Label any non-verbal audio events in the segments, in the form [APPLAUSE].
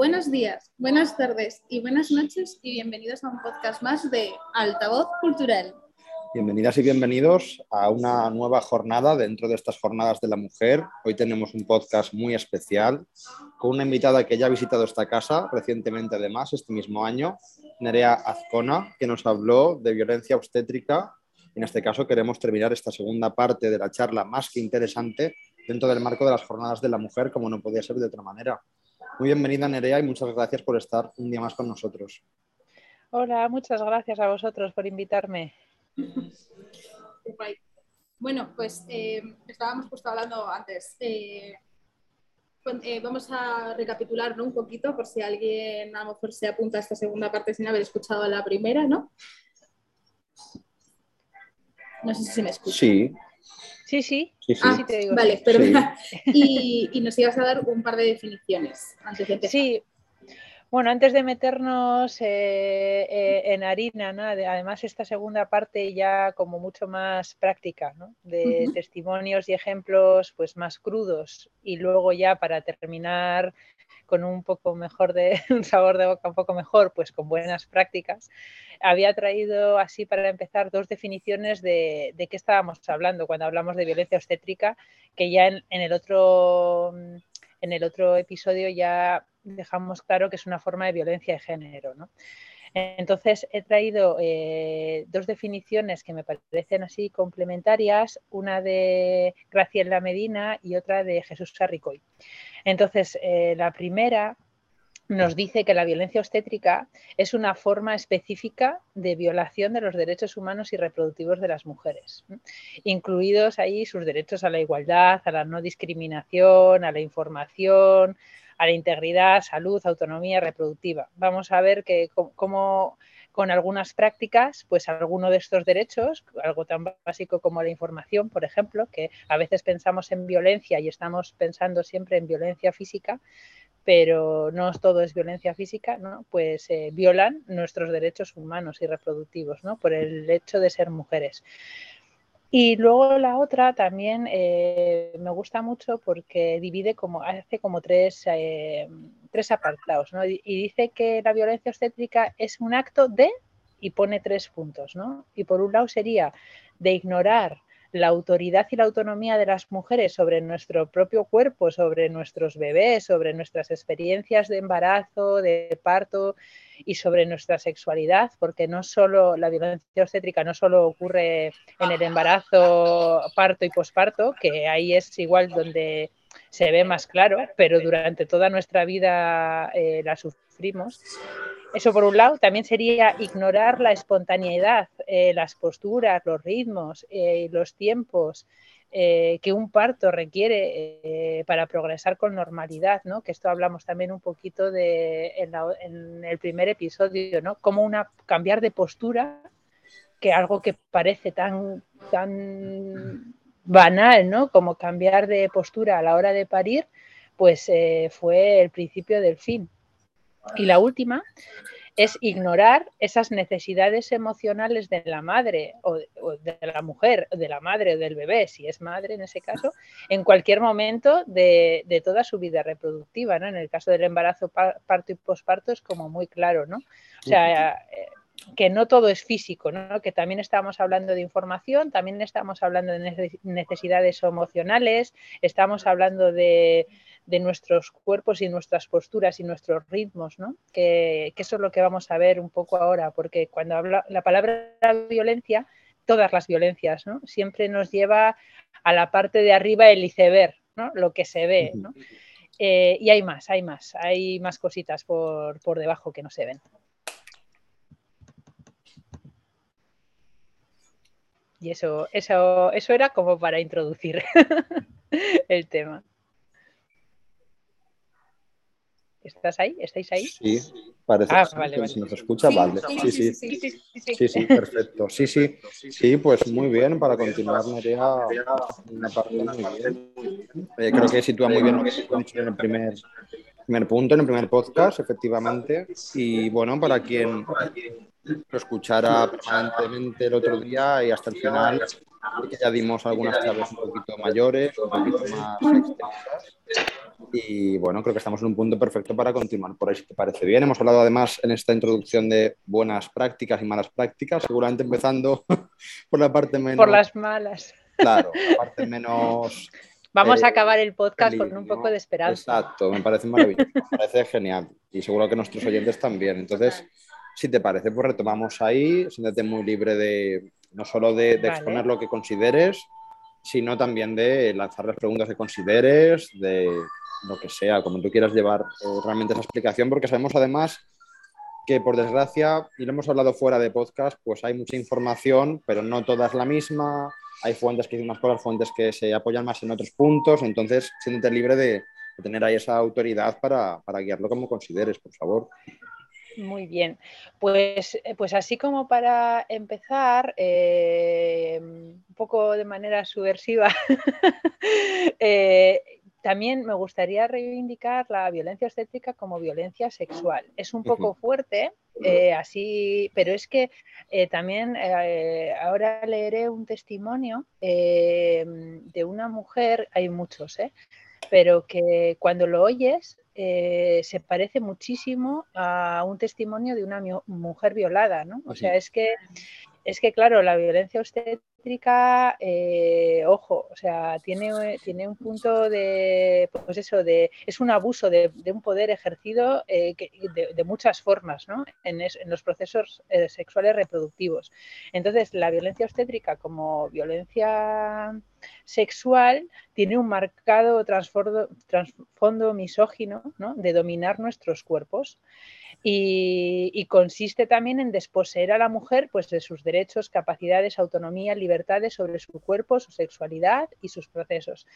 Buenos días, buenas tardes y buenas noches y bienvenidos a un podcast más de Altavoz Cultural. Bienvenidas y bienvenidos a una nueva jornada dentro de estas jornadas de la mujer. Hoy tenemos un podcast muy especial con una invitada que ya ha visitado esta casa recientemente, además, este mismo año, Nerea Azcona, que nos habló de violencia obstétrica. En este caso queremos terminar esta segunda parte de la charla más que interesante dentro del marco de las jornadas de la mujer, como no podía ser de otra manera. Muy bienvenida Nerea y muchas gracias por estar un día más con nosotros. Hola, muchas gracias a vosotros por invitarme. Bueno, pues eh, estábamos justo hablando antes. Eh, eh, vamos a recapitularlo un poquito por si alguien a lo mejor se apunta a esta segunda parte sin haber escuchado la primera, ¿no? No sé si se me escucha. Sí. Sí, sí, sí, ah, te digo. Vale, pero [LAUGHS] y, y, nos ibas a dar un par de definiciones antes de empezar. Sí, bueno, antes de meternos eh, eh, en harina, además esta segunda parte ya como mucho más práctica, de testimonios y ejemplos pues más crudos. Y luego ya para terminar con un poco mejor de [LAUGHS] un sabor de boca un poco mejor, pues con buenas prácticas, había traído así para empezar dos definiciones de, qué estábamos hablando cuando hablamos de violencia obstétrica, que ya en el otro en el otro episodio ya dejamos claro que es una forma de violencia de género. ¿no? Entonces he traído eh, dos definiciones que me parecen así complementarias, una de Graciela Medina y otra de Jesús Sarricoy. Entonces, eh, la primera nos dice que la violencia obstétrica es una forma específica de violación de los derechos humanos y reproductivos de las mujeres, incluidos ahí sus derechos a la igualdad, a la no discriminación, a la información, a la integridad, salud, autonomía reproductiva. Vamos a ver que cómo con algunas prácticas, pues alguno de estos derechos, algo tan básico como la información, por ejemplo, que a veces pensamos en violencia y estamos pensando siempre en violencia física, pero no todo es violencia física, ¿no? pues eh, violan nuestros derechos humanos y reproductivos ¿no? por el hecho de ser mujeres. Y luego la otra también eh, me gusta mucho porque divide como, hace como tres, eh, tres apartados, ¿no? Y, dice que la violencia obstétrica es un acto de, y pone tres puntos, ¿no? Y por un lado sería de ignorar la autoridad y la autonomía de las mujeres sobre nuestro propio cuerpo, sobre nuestros bebés, sobre nuestras experiencias de embarazo, de parto y sobre nuestra sexualidad, porque no solo la violencia obstétrica no solo ocurre en el embarazo, parto y posparto, que ahí es igual donde se ve más claro, pero durante toda nuestra vida eh, la sufrimos. Eso por un lado, también sería ignorar la espontaneidad, eh, las posturas, los ritmos, eh, los tiempos eh, que un parto requiere para progresar con normalidad, ¿no? Que esto hablamos también un poquito en, el primer episodio, ¿no? Como una, cambiar de postura, que algo que parece tan, tan banal, ¿no? Como cambiar de postura a la hora de parir, pues fue el principio del fin. Y la última es ignorar esas necesidades emocionales de la madre o de, la mujer, de la madre o del bebé, si es madre en ese caso, en cualquier momento de, toda su vida reproductiva. ¿no? En el caso del embarazo, parto y posparto es como muy claro, ¿no? O sea, que no todo es físico, ¿no? que también estamos hablando de información, también estamos hablando de necesidades emocionales, estamos hablando de de nuestros cuerpos y nuestras posturas y nuestros ritmos, ¿no? Que, eso es lo que vamos a ver un poco ahora, porque cuando habla la palabra violencia, todas las violencias, ¿no? Siempre nos lleva a la parte de arriba el iceberg, ¿no? Lo que se ve, ¿no? Eh, y hay más, hay más, hay más cositas por, por debajo que no se ven. Y eso, eso, eso era como para introducir [LAUGHS] el tema. ¿Estás ahí? ¿Estáis ahí? Sí, parece ah, que se nos escucha, vale. Sí sí sí, sí perfecto. Sí, sí, sí, pues muy bien, para continuar Nerea, una parte muy bien. Eh, creo que sitúa muy bien lo que se en el primer, primer punto, en el primer podcast, efectivamente. Y bueno, para quien lo escuchara permanentemente el otro día y hasta el final, ya dimos algunas claves un poquito mayores, un poquito más extensas Y bueno, creo que estamos en un punto perfecto para continuar por ahí, si te parece bien. Hemos hablado además en esta introducción de buenas prácticas y malas prácticas, seguramente empezando [LAUGHS] por la parte menos... Por las malas. Claro, la parte menos... Vamos a eh, acabar el podcast con un poco de esperanza. Exacto, me parece maravilloso, [LAUGHS] me parece genial. Y seguro que nuestros oyentes también. Entonces, si te parece, pues retomamos ahí, siéntate muy libre de no solo de, exponer lo que consideres, sino también de lanzar las preguntas que consideres, de lo que sea, como tú quieras llevar eh, realmente esa explicación, porque sabemos además que por desgracia, y lo hemos hablado fuera de podcast, pues hay mucha información, pero no toda es la misma, hay fuentes que dicen unas cosas, fuentes que se apoyan más en otros puntos, entonces siéntete libre de, tener ahí esa autoridad para, para guiarlo como consideres, por favor. Muy bien, pues, eh, pues así como para empezar, eh, un poco de manera subversiva, [LAUGHS] eh, también me gustaría reivindicar la violencia obstétrica como violencia sexual. Es un poco fuerte, así, pero es que también ahora leeré un testimonio de una mujer, hay muchos, pero que cuando lo oyes eh, se parece muchísimo a un testimonio de una mujer violada, ¿no? O sea, es que, es que, claro, la violencia obstétrica, eh, ojo, o sea, tiene, tiene un punto de, pues eso, de, es un abuso de, un poder ejercido eh, de, muchas formas, ¿no? En, en los procesos sexuales reproductivos. Entonces, la violencia obstétrica como violencia sexual tiene un marcado trasfondo, misógino de dominar nuestros cuerpos y, consiste también en desposeer a la mujer pues, de sus derechos, capacidades, autonomía, libertades sobre su cuerpo, su sexualidad y sus procesos.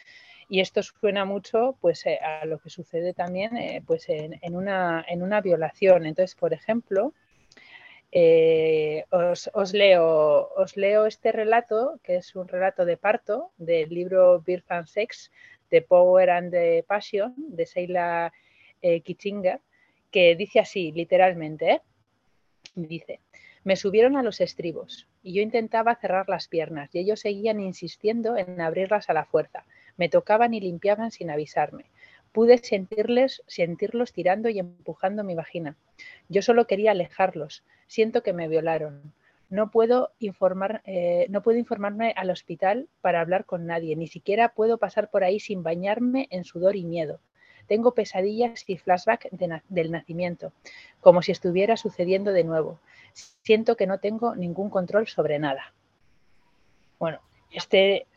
Y esto suena mucho pues, eh, a lo que sucede también eh, pues, en, una, en una violación. Entonces, por ejemplo, eh, os, leo, este relato, que es un relato de parto del libro Birth and Sex, The Power and the Passion, de Seila eh, que dice así, literalmente, ¿eh? dice, me subieron a los estribos y yo intentaba cerrar las piernas y ellos seguían insistiendo en abrirlas a la fuerza. Me tocaban y limpiaban sin avisarme. Pude sentirles, sentirlos tirando y empujando mi vagina. Yo solo quería alejarlos. Siento que me violaron. No puedo, informar, eh, no puedo informarme al hospital para hablar con nadie. Ni siquiera puedo pasar por ahí sin bañarme en sudor y miedo. Tengo pesadillas y flashback del nacimiento, como si estuviera sucediendo de nuevo. Siento que no tengo ningún control sobre nada. Bueno, este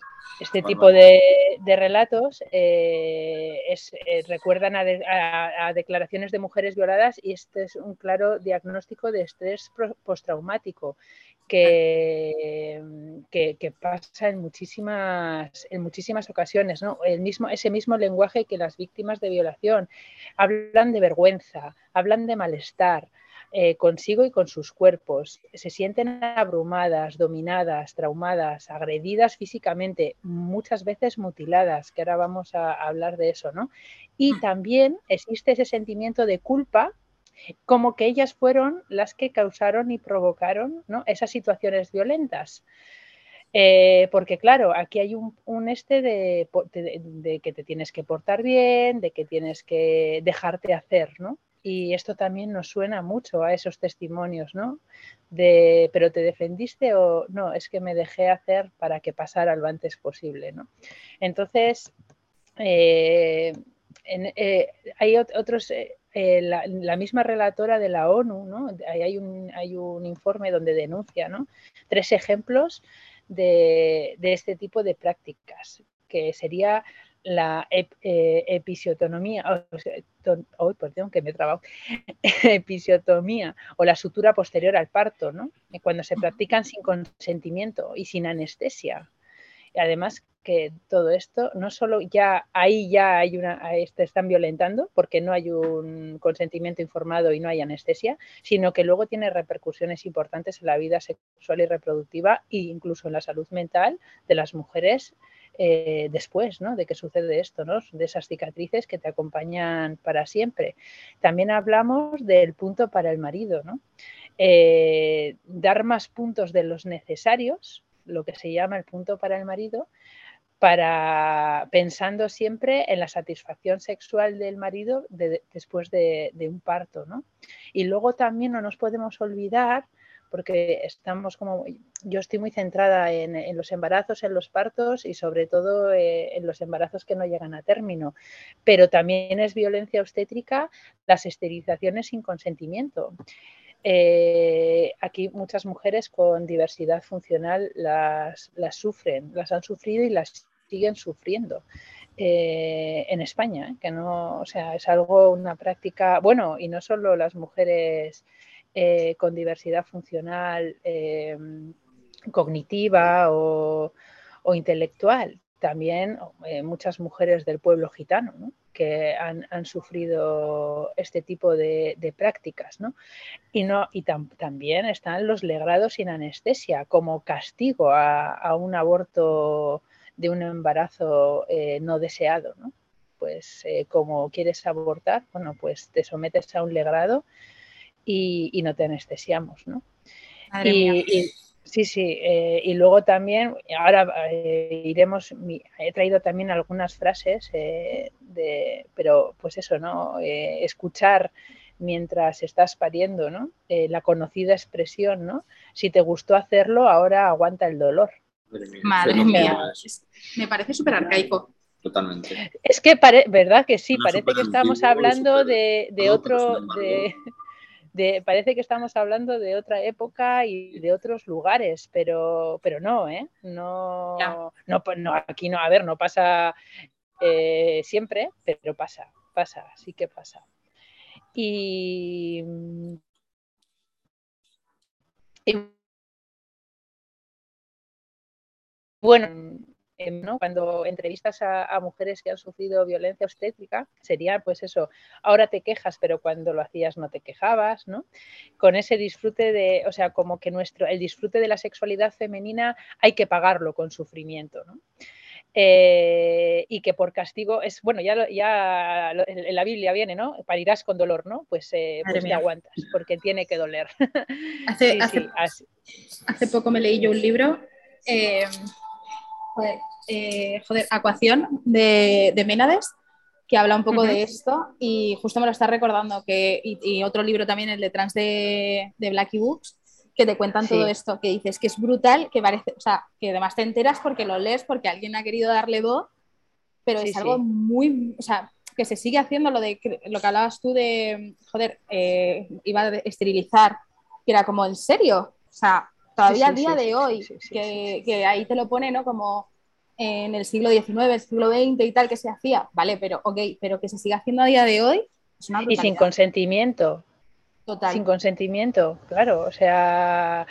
este tipo de, relatos eh, eh, recuerdan a, declaraciones de mujeres violadas y este es un claro diagnóstico de estrés postraumático que, que, pasa en muchísimas, en muchísimas ocasiones. El mismo, ese mismo lenguaje que las víctimas de violación hablan de vergüenza, hablan de malestar, eh, consigo y con sus cuerpos. Se sienten abrumadas, dominadas, traumadas, agredidas físicamente, muchas veces mutiladas, que ahora vamos a hablar de eso, ¿no? Y mm. también existe ese sentimiento de culpa como que ellas fueron las que causaron y provocaron esas situaciones violentas. Eh, porque claro, aquí hay un, este de, de, que te tienes que portar bien, de que tienes que dejarte hacer, ¿no? Y esto también nos suena mucho a esos testimonios, ¿no? De, pero te defendiste o no, es que me dejé hacer para que pasara lo antes posible, ¿no? Entonces, eh, eh, hay otros, eh, la, misma relatora de la ONU, ¿no? Hay un, hay un informe donde denuncia, ¿no? Tres ejemplos de, de este tipo de prácticas, que sería la eh, episiotomía, que me [LAUGHS] episiotomía o la sutura posterior al parto, ¿no? cuando se practican sin consentimiento y sin anestesia. Y además que todo esto, no solo ya ahí ya hay una, te están violentando porque no hay un consentimiento informado y no hay anestesia, sino que luego tiene repercusiones importantes en la vida sexual y reproductiva e incluso en la salud mental de las mujeres eh, después ¿no? de que sucede esto, ¿no? de esas cicatrices que te acompañan para siempre. También hablamos del punto para el marido, ¿no? Eh, dar más puntos de los necesarios, lo que se llama el punto para el marido, para pensando siempre en la satisfacción sexual del marido después de, un parto. ¿no? Y luego también no nos podemos olvidar, porque estamos como, yo estoy muy centrada en, los embarazos, en los partos y sobre todo eh, en los embarazos que no llegan a término, pero también es violencia obstétrica las esterilizaciones sin consentimiento. Eh, aquí muchas mujeres con diversidad funcional las, sufren, las han sufrido y las siguen sufriendo. Eh, en España, que no, o sea, es algo, una práctica, bueno, y no solo las mujeres con diversidad funcional cognitiva o, intelectual, también muchas mujeres del pueblo gitano, ¿no? que han, sufrido este tipo de, prácticas. Y, no, y también están los legrados sin anestesia como castigo a, un aborto de un embarazo eh, no deseado. Pues eh, como quieres abortar, bueno, pues te sometes a un legrado y, no te anestesiamos. ¿no? Sí, sí, eh, y luego también, ahora eh, iremos, he traído también algunas frases, eh, de, pero pues eso, ¿no? escuchar mientras estás pariendo, ¿no? la conocida expresión, ¿no? Si te gustó hacerlo, ahora aguanta el dolor. Madre mía, me parece súper arcaico. Totalmente. Es que, ¿verdad que sí? parece que estamos hablando de, de otro, de, parece que estamos hablando de otra época y de otros lugares, pero, pero no, ¿eh? No, no, aquí no, a ver, no pasa eh, siempre, pero pasa, pasa, sí que pasa. Y, y bueno, Em, cuando entrevistas a, mujeres que han sufrido violencia obstétrica, sería pues eso, ahora te quejas, pero cuando lo hacías no te quejabas, ¿no? Con ese disfrute de, o sea, como que nuestro, el disfrute de la sexualidad femenina hay que pagarlo con sufrimiento, ¿no? Eh, y que por castigo es, bueno, ya, ya en la Biblia viene, ¿no? Parirás con dolor, ¿no? Pues, eh, pues te aguantas, porque tiene que doler. Hace, [LAUGHS] hace, poco me leí yo un libro eh, eh, joder, Acuación de, de Ménades, que habla un poco de esto y justo me lo está recordando, que, y, otro libro también, el de Trans de, de Blackie Books, que te cuentan todo esto, que dices que es brutal, que parece, o sea, que además te enteras porque lo lees, porque alguien ha querido darle voz, pero es algo muy, o sea, que se sigue haciendo lo de lo que hablabas tú de, joder, eh, iba a esterilizar, que era como en serio, o sea, todavía a día de hoy, que, que, ahí te lo pone, ¿no? Como en el siglo XIX, el siglo XX y tal que se hacía, vale, pero ok, pero que se siga haciendo a día de hoy Y sin consentimiento. Total. Sin consentimiento, claro, o sea,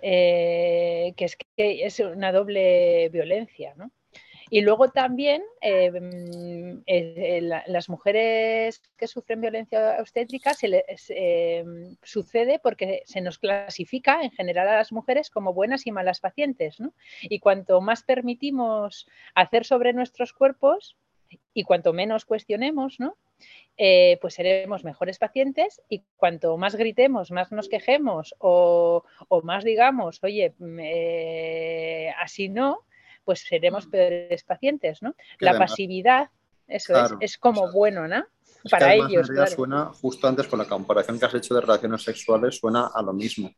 eh, que es que es una doble violencia, ¿no? Y luego también eh, mm, eh, las mujeres que sufren violencia obstétrica se les, eh, sucede porque se nos clasifica en general a las mujeres como buenas y malas pacientes. ¿no? Y cuanto más permitimos hacer sobre nuestros cuerpos y cuanto menos cuestionemos, ¿no? pues seremos mejores pacientes y cuanto más gritemos, más nos quejemos o, o más digamos, oye, mm, así no, pues seremos mm. peores pacientes, ¿no? la pasividad, eso es, es como bueno, ¿no? Para ellos. suena, justo antes con la comparación que has hecho de relaciones sexuales, suena a lo mismo.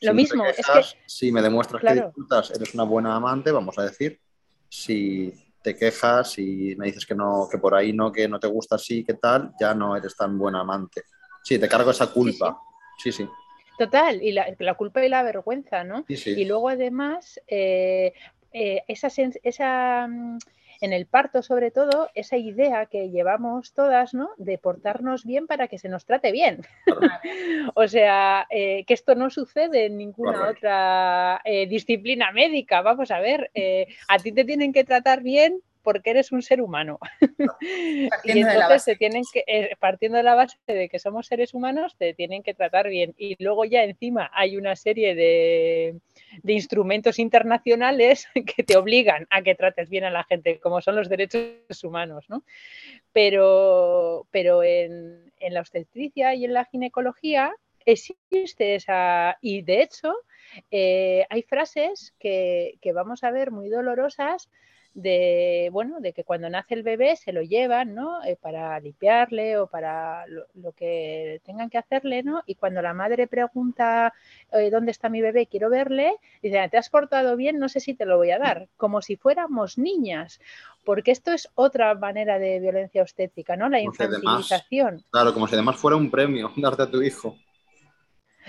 Lo mismo, es que. Si me demuestras que disfrutas, eres una buena amante, vamos a decir. Si te quejas y me dices que no, que por ahí no, que no te gusta así, que tal, ya no eres tan buena amante. Sí, te cargo esa culpa. Sí, sí. Total, y la, culpa y la vergüenza, ¿no? Y luego además, eh, eh, esa, esa, mm, en el parto sobre todo, esa idea que llevamos todas, ¿no? De portarnos bien para que se nos trate bien. [LAUGHS] o sea, eh, que esto no sucede en ninguna otra eh, disciplina médica. Vamos a ver, a ti te tienen que tratar bien porque eres un ser humano. [LAUGHS] y entonces se tienen que, eh, partiendo de la base de que somos seres humanos, te tienen que tratar bien. Y luego ya encima hay una serie de, instrumentos internacionales [LAUGHS] que te obligan a que trates bien a la gente, como son los derechos humanos. ¿no? Pero, pero en, la obstetricia y en la ginecología existe esa, y de hecho eh, hay frases que, que, vamos a ver muy dolorosas de, bueno, de que cuando nace el bebé se lo llevan, ¿no? Eh, para limpiarle o para lo, que tengan que hacerle, ¿no? Y cuando la madre pregunta eh, dónde está mi bebé, quiero verle, dice, ¿te has portado bien? No sé si te lo voy a dar, como si fuéramos niñas, porque esto es otra manera de violencia obstétrica, ¿no? La infantilización. claro, como si además fuera un premio [LAUGHS] darte a tu hijo.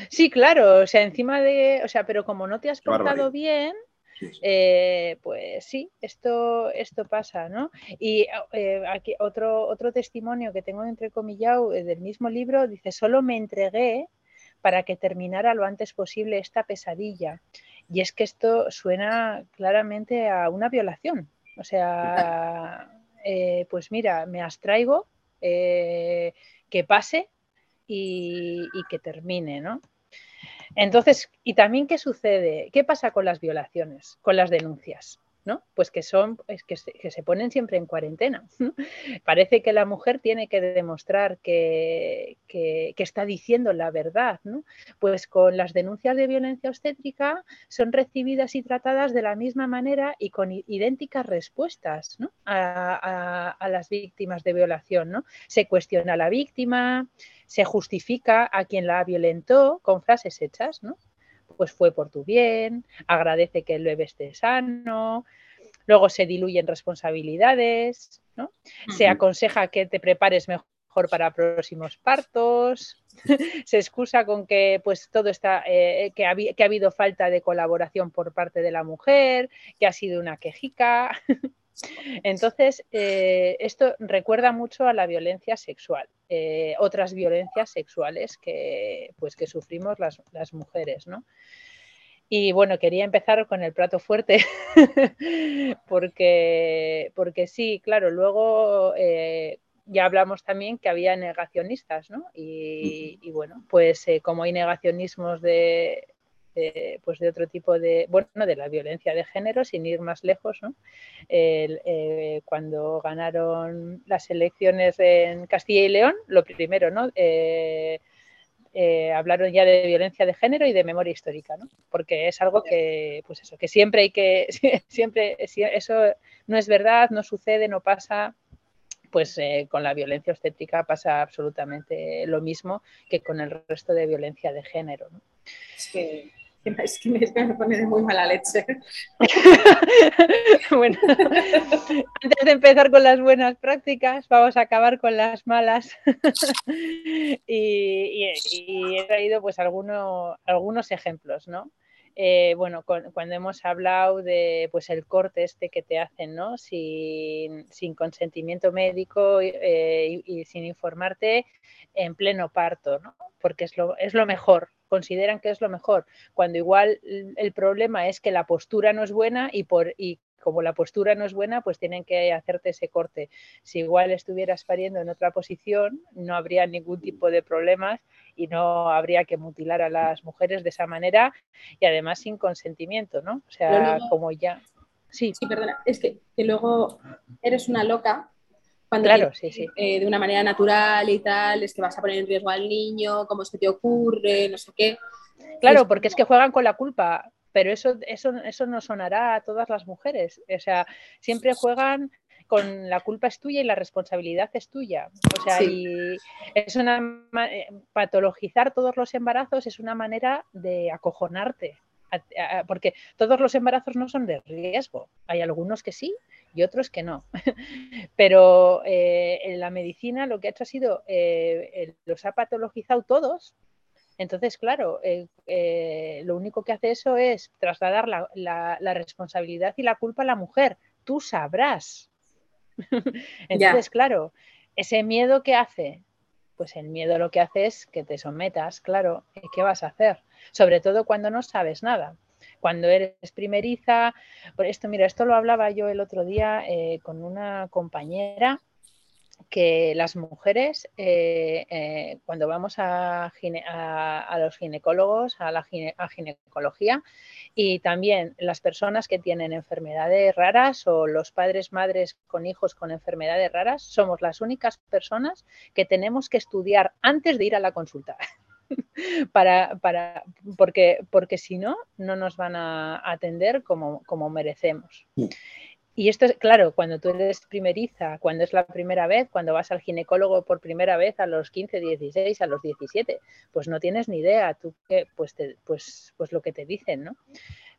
Sí, claro, o sea, encima de, o sea, pero como no te has portado bien, eh, pues sí, esto, esto pasa, ¿no? Y eh, aquí otro, otro testimonio que tengo entrecomillado eh, del mismo libro dice, solo me entregué para que terminara lo antes posible esta pesadilla. Y es que esto suena claramente a una violación. O sea, [LAUGHS] pues mira, me abstraigo, que pase y, y que termine, ¿no? Entonces, ¿y también qué sucede? ¿Qué pasa con las violaciones, con las denuncias? ¿No? Pues que son, es que, se, ponen siempre en cuarentena. [LAUGHS] Parece que la mujer tiene que demostrar que, está diciendo la verdad, ¿no? Pues con las denuncias de violencia obstétrica son recibidas y tratadas de la misma manera y con idénticas respuestas a, a, las víctimas de violación, ¿no? Se cuestiona a la víctima, se justifica a quien la violentó con frases hechas, ¿no? Pues fue por tu bien, agradece que el bebé esté sano, luego se diluyen responsabilidades, ¿no? Se aconseja que te prepares mejor para próximos partos, [LAUGHS] se excusa con que pues todo está, eh, que, ha, que ha habido falta de colaboración por parte de la mujer, que ha sido una quejica. [LAUGHS] Entonces, eh, esto recuerda mucho a la violencia sexual, eh, otras violencias sexuales que, pues, que sufrimos las, mujeres, ¿no? Y bueno, quería empezar con el plato fuerte, [LAUGHS] porque, porque sí, claro, luego eh, ya hablamos también que había negacionistas, ¿no? Y, y bueno, pues como hay negacionismos de, de, pues de otro tipo de, bueno, de la violencia de género, sin ir más lejos, ¿no? Eh, cuando ganaron las elecciones en Castilla y León, lo primero, ¿no? Eh, eh, hablaron ya de violencia de género y de memoria histórica, ¿no? Porque es algo que, pues eso, que siempre hay que, [LAUGHS] siempre, eso no es verdad, no sucede, no pasa, pues con la violencia obstétrica pasa absolutamente lo mismo que con el resto de violencia de género. ¿no? Es que me, pone de muy mala leche. [LAUGHS] bueno, antes de empezar con las buenas prácticas, vamos a acabar con las malas. [LAUGHS] y, he traído pues algunos ejemplos, ¿no? Eh, bueno, cuando hemos hablado de pues el corte este que te hacen, ¿no? Sin, consentimiento médico eh, y, sin informarte en pleno parto, ¿no? Porque es lo, es lo mejor, consideran que es lo mejor, cuando igual el problema es que la postura no es buena y, por, y como la postura no es buena, pues tienen que hacerte ese corte. Si igual estuvieras pariendo en otra posición, no habría ningún tipo de problemas y no habría que mutilar a las mujeres de esa manera y además sin consentimiento, ¿no? O sea, como ya. Sí. sí, perdona, es que, luego eres una loca cuando claro, sí, sí. Eh, de una manera natural y tal, es que vas a poner en riesgo al niño, cómo es que te ocurre, no sé qué. Claro, porque es que juegan con la culpa pero eso, eso, eso no sonará a todas las mujeres. O sea, siempre juegan con la culpa es tuya y la responsabilidad es tuya. O sea, y es una eh, patologizar todos los embarazos es una manera de acojonarte. Porque todos los embarazos no son de riesgo. Hay algunos que sí y otros que no. [LAUGHS] Pero eh, en la medicina lo que ha hecho ha sido, eh, los ha patologizado todos entonces, claro, eh, eh, lo único que hace eso es trasladar la, responsabilidad y la culpa a la mujer. Tú sabrás. [LAUGHS] Entonces, claro, ese miedo que hace, pues el miedo lo que hace es que te sometas, claro, ¿qué vas a hacer? Sobre todo cuando no sabes nada. Cuando eres primeriza, por esto, mira, esto lo hablaba yo el otro día eh, con una compañera que las mujeres, eh, eh, cuando vamos a, los ginecólogos, a la ginecología, y también las personas que tienen enfermedades raras o los padres, madres con hijos con enfermedades raras, somos las únicas personas que tenemos que estudiar antes de ir a la consulta. [LAUGHS] para, para, porque, porque si no, no nos van a atender como, como merecemos. y esto es, claro, cuando tú eres primeriza, cuando es la primera vez, cuando vas al ginecólogo por primera vez a los 15, 16, a los 17, pues no tienes ni idea, tú qué, pues, pues, pues lo que te dicen, ¿no?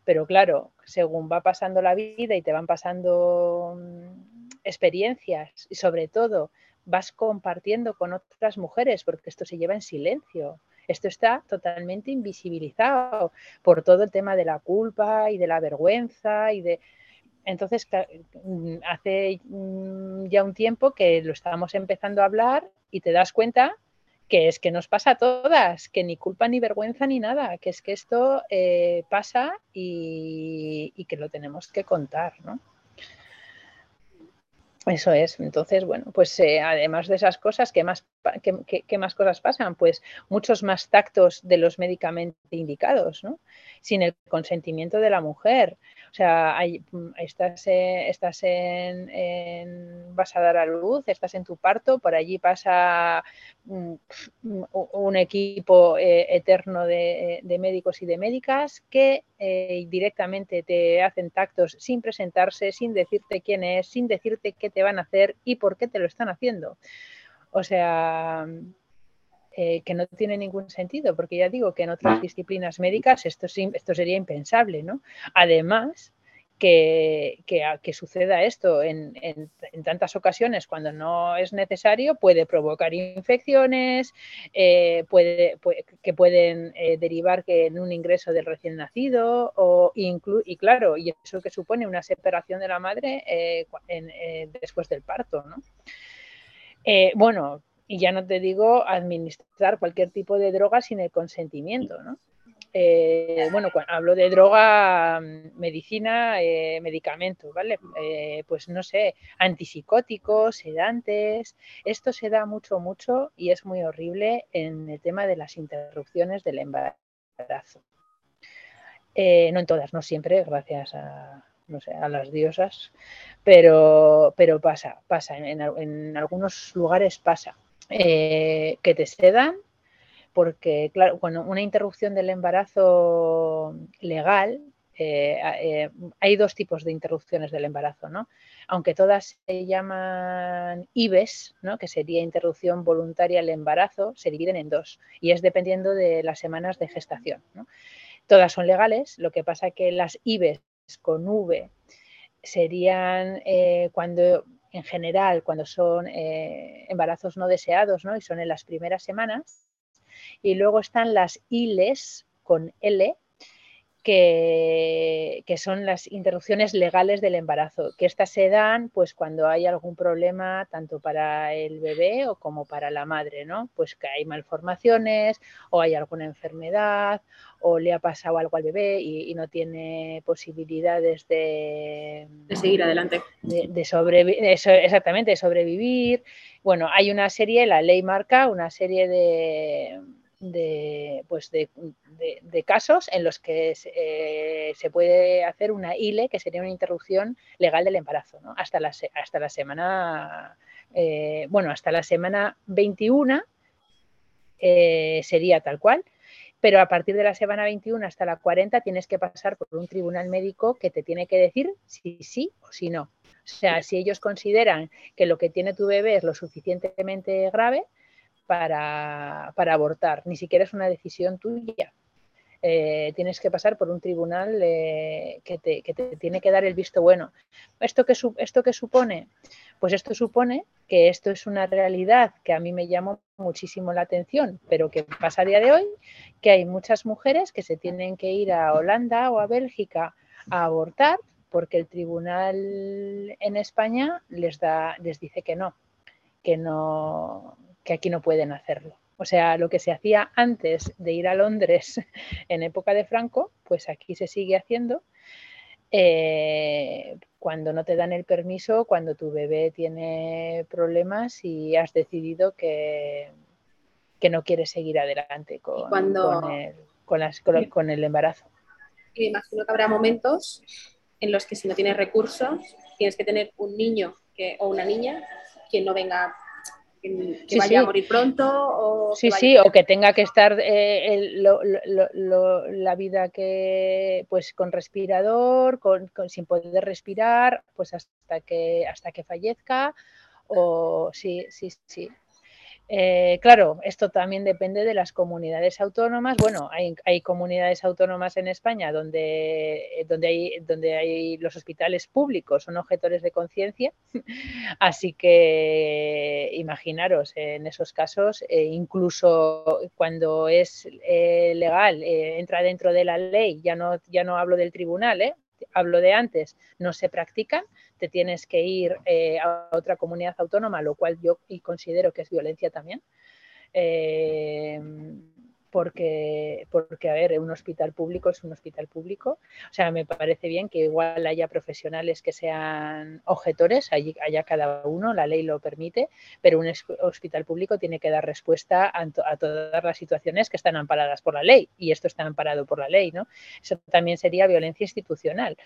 Pero claro, según va pasando la vida y te van pasando mm, experiencias y sobre todo vas compartiendo con otras mujeres, porque esto se lleva en silencio. Esto está totalmente invisibilizado por todo el tema de la culpa y de la vergüenza y de entonces, mm, hace mm, ya un tiempo que lo estábamos empezando a hablar y te das cuenta que es que nos pasa a todas, que ni culpa ni vergüenza ni nada, que es que esto eh, pasa y, que lo tenemos que contar, ¿no? Eso es. Entonces, bueno, pues eh, además de esas cosas, ¿qué más, qué, más cosas pasan? Pues muchos más tactos de los medicamentos indicados, ¿no? Sin el consentimiento de la mujer. O sea, mm, estás, estás en, vas a dar a luz, estás en tu parto, por allí pasa mm, un equipo eh, eterno de, médicos y de médicas que eh, directamente te hacen tactos sin presentarse, sin decirte quién es, sin decirte qué te van a hacer y por qué te lo están haciendo. O sea, eh, que no tiene ningún sentido, porque ya digo que en otras disciplinas médicas esto, esto sería impensable, ¿no? Además, que, que, suceda esto en, tantas ocasiones cuando no es necesario puede provocar infecciones, eh, puede, que pueden eh, derivar que en un ingreso del recién nacido o y claro, y eso que supone una separación de la madre después del parto. ¿no? Bueno, y ya no te digo administrar cualquier tipo de droga sin el consentimiento, ¿no? Eh, bueno, cuando hablo de droga, mm, medicina, eh, medicamentos, ¿vale? Eh, pues no sé, antipsicóticos, sedantes, esto se da mucho, mucho y es muy horrible en el tema de las interrupciones del embarazo. no en todas, no siempre, gracias a, no sé, a las diosas, pero, pero pasa, pasa, en algunos lugares pasa. Eh, que te sedan, porque, claro, bueno, una interrupción del embarazo legal, eh, eh, hay dos tipos de interrupciones del embarazo, ¿no? Aunque todas se llaman IBES, ¿no? que sería interrupción voluntaria del embarazo, se dividen en dos y es dependiendo de las semanas de gestación. Todas son legales, lo que pasa que las IBES con V serían cuando en general cuando son eh, embarazos no deseados ¿no? y son en las primeras semanas. Y luego están las ILES con L, que, son las interrupciones legales del embarazo, que estas se dan pues cuando hay algún problema tanto para el bebé o como para la madre, ¿no? Pues que hay malformaciones o hay alguna enfermedad o le ha pasado algo al bebé y, no tiene posibilidades de, seguir adelante. De, sobrevivir, exactamente, de sobrevivir. Bueno, hay una serie, la ley marca una serie de de, pues de, casos en los que eh, se puede hacer una ILE, que sería una interrupción legal del embarazo, hasta, la, hasta la semana, eh, bueno, hasta la semana 21 eh, sería tal cual, pero a partir de la semana 21 hasta la 40 tienes que pasar por un tribunal médico que te tiene que decir si sí o si no. O sea, si ellos consideran que lo que tiene tu bebé es lo suficientemente grave, para, abortar, ni siquiera es una decisión tuya. Eh, tienes que pasar por un tribunal eh, que, te, tiene que dar el visto bueno. ¿Esto qué, ¿Esto qué supone? Pues esto supone que esto es una realidad que a mí me llamó muchísimo la atención, pero que pasa a día de hoy, que hay muchas mujeres que se tienen que ir a Holanda o a Bélgica a abortar porque el tribunal en España les, da, les dice que no, que no, que aquí no pueden hacerlo. O sea, lo que se hacía antes de ir a Londres [LAUGHS] en época de Franco, pues aquí se sigue haciendo. Eh, cuando no te dan el permiso, cuando tu bebé tiene problemas y has decidido que, que no quieres seguir adelante con, con, el, con, el embarazo. Y me imagino que habrá momentos en los que si no tienes recursos, tienes que tener un niño que, o una niña que no venga que, vaya a morir pronto o sí, sí, o que tenga que estar eh, la vida que, pues con respirador, con, sin poder respirar, pues hasta que, hasta que fallezca, o sí, sí, sí. Eh, claro, esto también depende de las comunidades autónomas. Bueno, hay, comunidades autónomas en España donde, eh, donde, hay, donde hay los hospitales públicos, son objetores de conciencia. [LAUGHS] Así que imaginaros, en esos casos, eh, incluso cuando es legal, entra dentro de la ley, ya no, ya no hablo del tribunal, hablo de antes, no se practican, te tienes que ir eh, a otra comunidad autónoma, lo cual yo considero que es violencia también. Eh, porque, porque, a ver, un hospital público es un hospital público. O sea, me parece bien que igual haya profesionales que sean objetores, allí, haya cada uno, la ley lo permite, pero un hospital público tiene que dar respuesta a, todas las situaciones que están amparadas por la ley, y esto está amparado por la ley, ¿no? Eso también sería violencia institucional.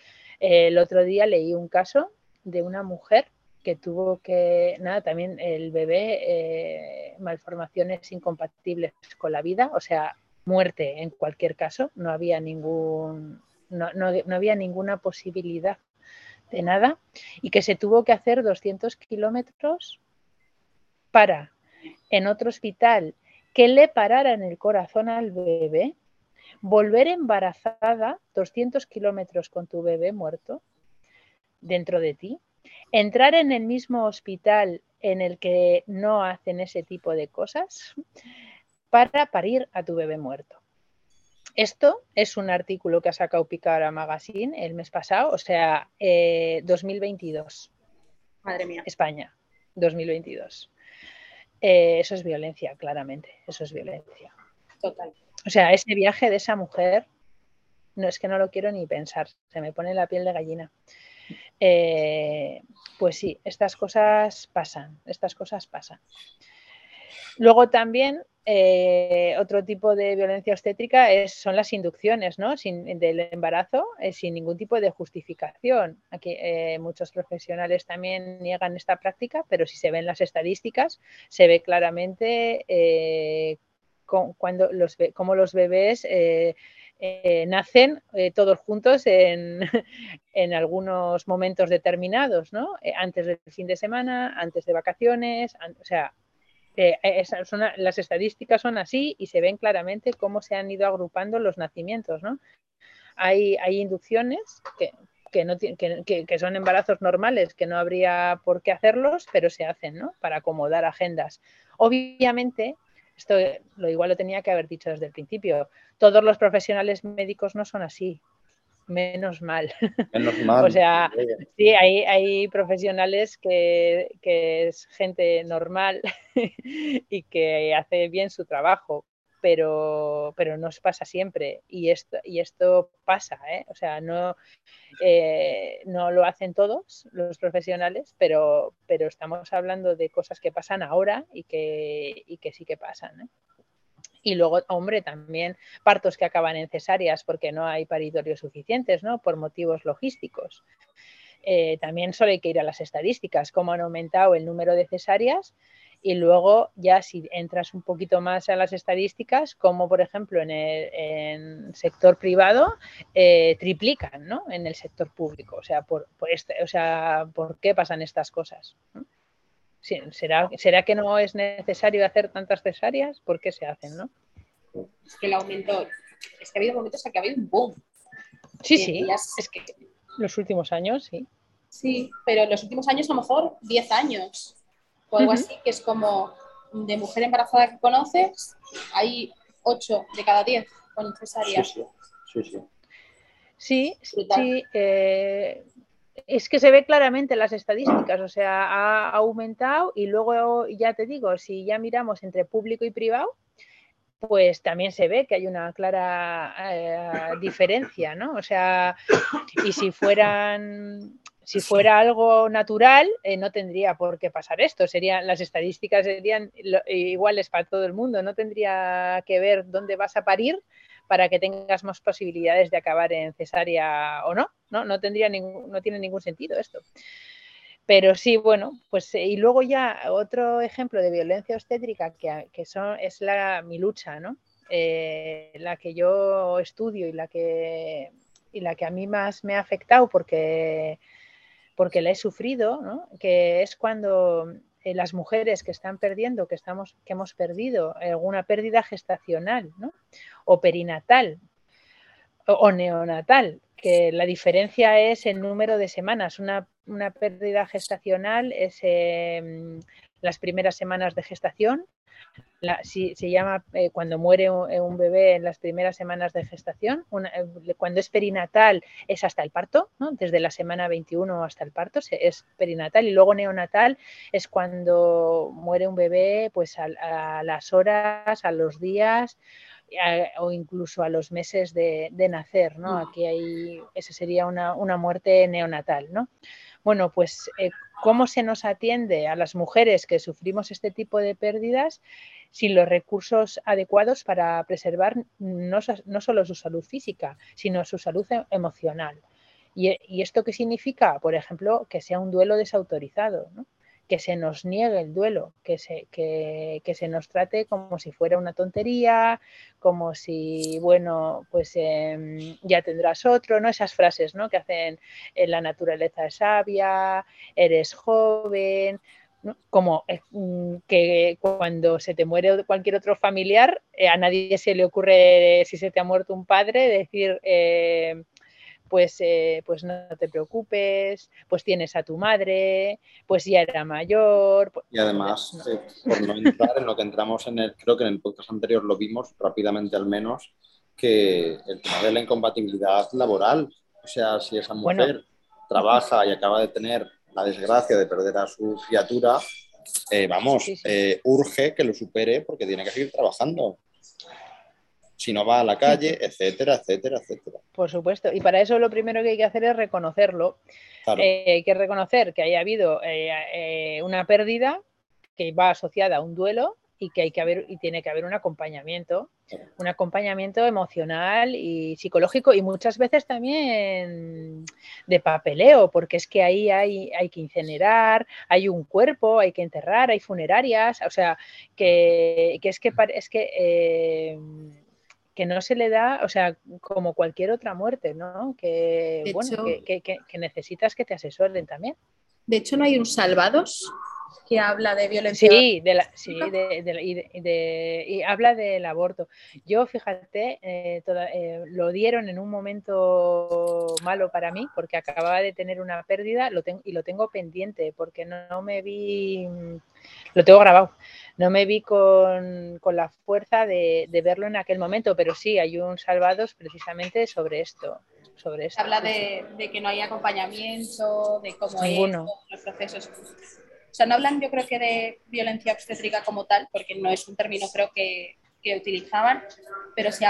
el otro día leí un caso de una mujer que tuvo que, nada, también el bebé, eh, malformaciones incompatibles con la vida, o sea, muerte en cualquier caso, no había ningún, no, no, había ninguna posibilidad de nada, y que se tuvo que hacer 200 kilómetros para en otro hospital que le pararan el corazón al bebé, volver embarazada 200 kilómetros con tu bebé muerto dentro de ti, entrar en el mismo hospital en el que no hacen ese tipo de cosas para parir a tu bebé muerto. Esto es un artículo que ha sacado Picara Magazine el mes pasado, o sea, 2022. Eh, Madre mía. España, 2022. Eh, eso es violencia, claramente, eso es violencia. Total. O sea, ese viaje de esa mujer, no es que no lo quiero ni pensar, se me pone la piel de gallina. Eh, pues sí, estas cosas pasan, estas cosas pasan. Luego también eh, otro tipo de violencia obstétrica es, son las inducciones ¿no? sin, del embarazo eh, sin ningún tipo de justificación. Aquí muchos profesionales también niegan esta práctica, pero si se ven las estadísticas, se ve claramente cuando los, cómo los bebés eh, nacen eh, todos juntos [LAUGHS] en, algunos momentos determinados, ¿no? Eh, antes del fin de semana, antes de vacaciones, o sea, las estadísticas son así y se ven claramente cómo se han ido agrupando los nacimientos, ¿no? Hay, hay inducciones que, que, no, que, que, son embarazos normales, que no habría por qué hacerlos, pero se hacen, ¿no? Para acomodar agendas. Obviamente, esto lo igual lo tenía que haber dicho desde el principio. Todos los profesionales médicos no son así. Menos mal. [LAUGHS] Menos [LAUGHS] mal. o sea, sí, hay, hay profesionales que, que es gente normal [LAUGHS] y que hace bien su trajo, pero, pero no pasa siempre y esto, y esto pasa, ¿eh? o sea, no, eh, no lo hacen todos los profesionales, pero, pero estamos hablando de cosas que pasan ahora y que, y que sí que pasan. ¿eh? Y luego, hombre, también partos que acaban en cesáreas porque no hay paritorios suficientes, ¿no? Por motivos logísticos. también solo hay que ir a las estadísticas, cómo han aumentado el número de cesáreas y luego ya si entras un poquito más a las estadísticas, como por ejemplo en el sector privado, eh, triplican ¿no? en el sector público. O sea, por, este, o sea, ¿por qué pasan estas cosas? ¿Será, ¿Será que no es necesario hacer tantas cesáreas? ¿Por qué se hacen? ¿no? Es que el aumento, es que ha habido momentos en que ha habido un boom. Sí, sí, es que los últimos años, sí. Sí, pero en los últimos años a lo mejor 10 años o algo así, que es como de mujer embarazada que conoces, hay 8 de cada 10 con cesárea. Sí, sí. Sí, sí, eh, es que se ve claramente las estadísticas, o sea, ha aumentado y luego ya te digo, si ya miramos entre público y privado, pues también se ve que hay una clara eh, diferencia, ¿no? O sea, y si fueran si fuera algo natural, eh, no tendría por qué pasar esto. Serían, las estadísticas serían iguales para todo el mundo. No tendría que ver dónde vas a parir para que tengas más posibilidades de acabar en cesárea o no. No, no, tendría ningún, no tiene ningún sentido esto. Pero sí, bueno, pues y luego ya otro ejemplo de violencia obstétrica que, son, es la, mi lucha, ¿no? la que yo estudio y la que, y la que a mí más me ha afectado porque, porque la he sufrido, ¿no? que es cuando eh, las mujeres que están perdiendo, que, estamos, que hemos perdido alguna pérdida gestacional ¿no? o perinatal o, neonatal, que la diferencia es el número de semanas. Una, pérdida gestacional es em, las primeras semanas de gestación si, se llama eh, cuando muere eh, un, bebé en las primeras semanas de gestación. Eh, cuando es perinatal es hasta el parto, desde la semana 21 hasta el parto es perinatal. Y luego neonatal es cuando muere un bebé pues a, las horas, a los días o incluso a los meses de, nacer. ¿no? Aquí hay, esa sería una, una muerte neonatal. ¿no? Bueno, pues cómo se nos atiende a las mujeres que sufrimos este tipo de pérdidas sin los recursos adecuados para preservar no, solo su salud física, sino su salud e-, emocional. ¿Y, esto qué significa? Por ejemplo, que sea un duelo desautorizado, que se nos niegue el duelo, que se, que, se, nos trate como si fuera una tontería, como si, bueno, pues em, ya tendrás otro, ¿no? Esas frases ¿no? que hacen en la naturaleza es sabia, eres joven, como eh, mm, que cuando se te muere cualquier otro familiar, eh, a nadie se le ocurre, si se te ha muerto un padre, decir, eh, pues, pues no te preocupes, pues tienes a tu madre, pues ya era mayor. Y además, por no entrar en lo que entramos en el, creo que en el podcast anterior lo vimos rápidamente al menos, que el tema de la incompatibilidad laboral, o sea, si esa mujer trabaja y acaba de tener la desgracia de perder a su criatura, eh, vamos, eh, urge que lo supere porque tiene que seguir trabajando. Si no va a la calle, [LAUGHS] etcétera, etcétera, etcétera. Por supuesto. Y para eso lo primero que hay que hacer es reconocerlo. Eh, hay que reconocer que haya habido una pérdida que va asociada a un duelo y que hay que haber y tiene que haber un acompañamiento, un acompañamiento emocional y psicológico y muchas veces también de papeleo, porque es que ahí hay, hay que incinerar, hay un cuerpo, hay que enterrar, hay funerarias, o sea, que, es que es que eh, que no se le da, o sea, como cualquier otra muerte, ¿no? Que, bueno, que, que necesitas que te asesoren también. De hecho, no hay un salvados que habla de violencia. Sí, de sí y, habla del aborto. Yo, fíjate, eh, eh, lo dieron en un momento malo para mí porque acababa de tener una pérdida lo tengo, y lo tengo pendiente porque no, me vi, lo tengo grabado, no me vi con, la fuerza de, verlo en aquel momento, pero sí, hay un Salvados precisamente sobre esto. Sobre esto. Habla de, que no hay acompañamiento, de cómo Ninguno. los procesos o sea, no hablan yo creo que de violencia obstétrica como tal, porque no es un término creo que, que utilizaban, pero sí,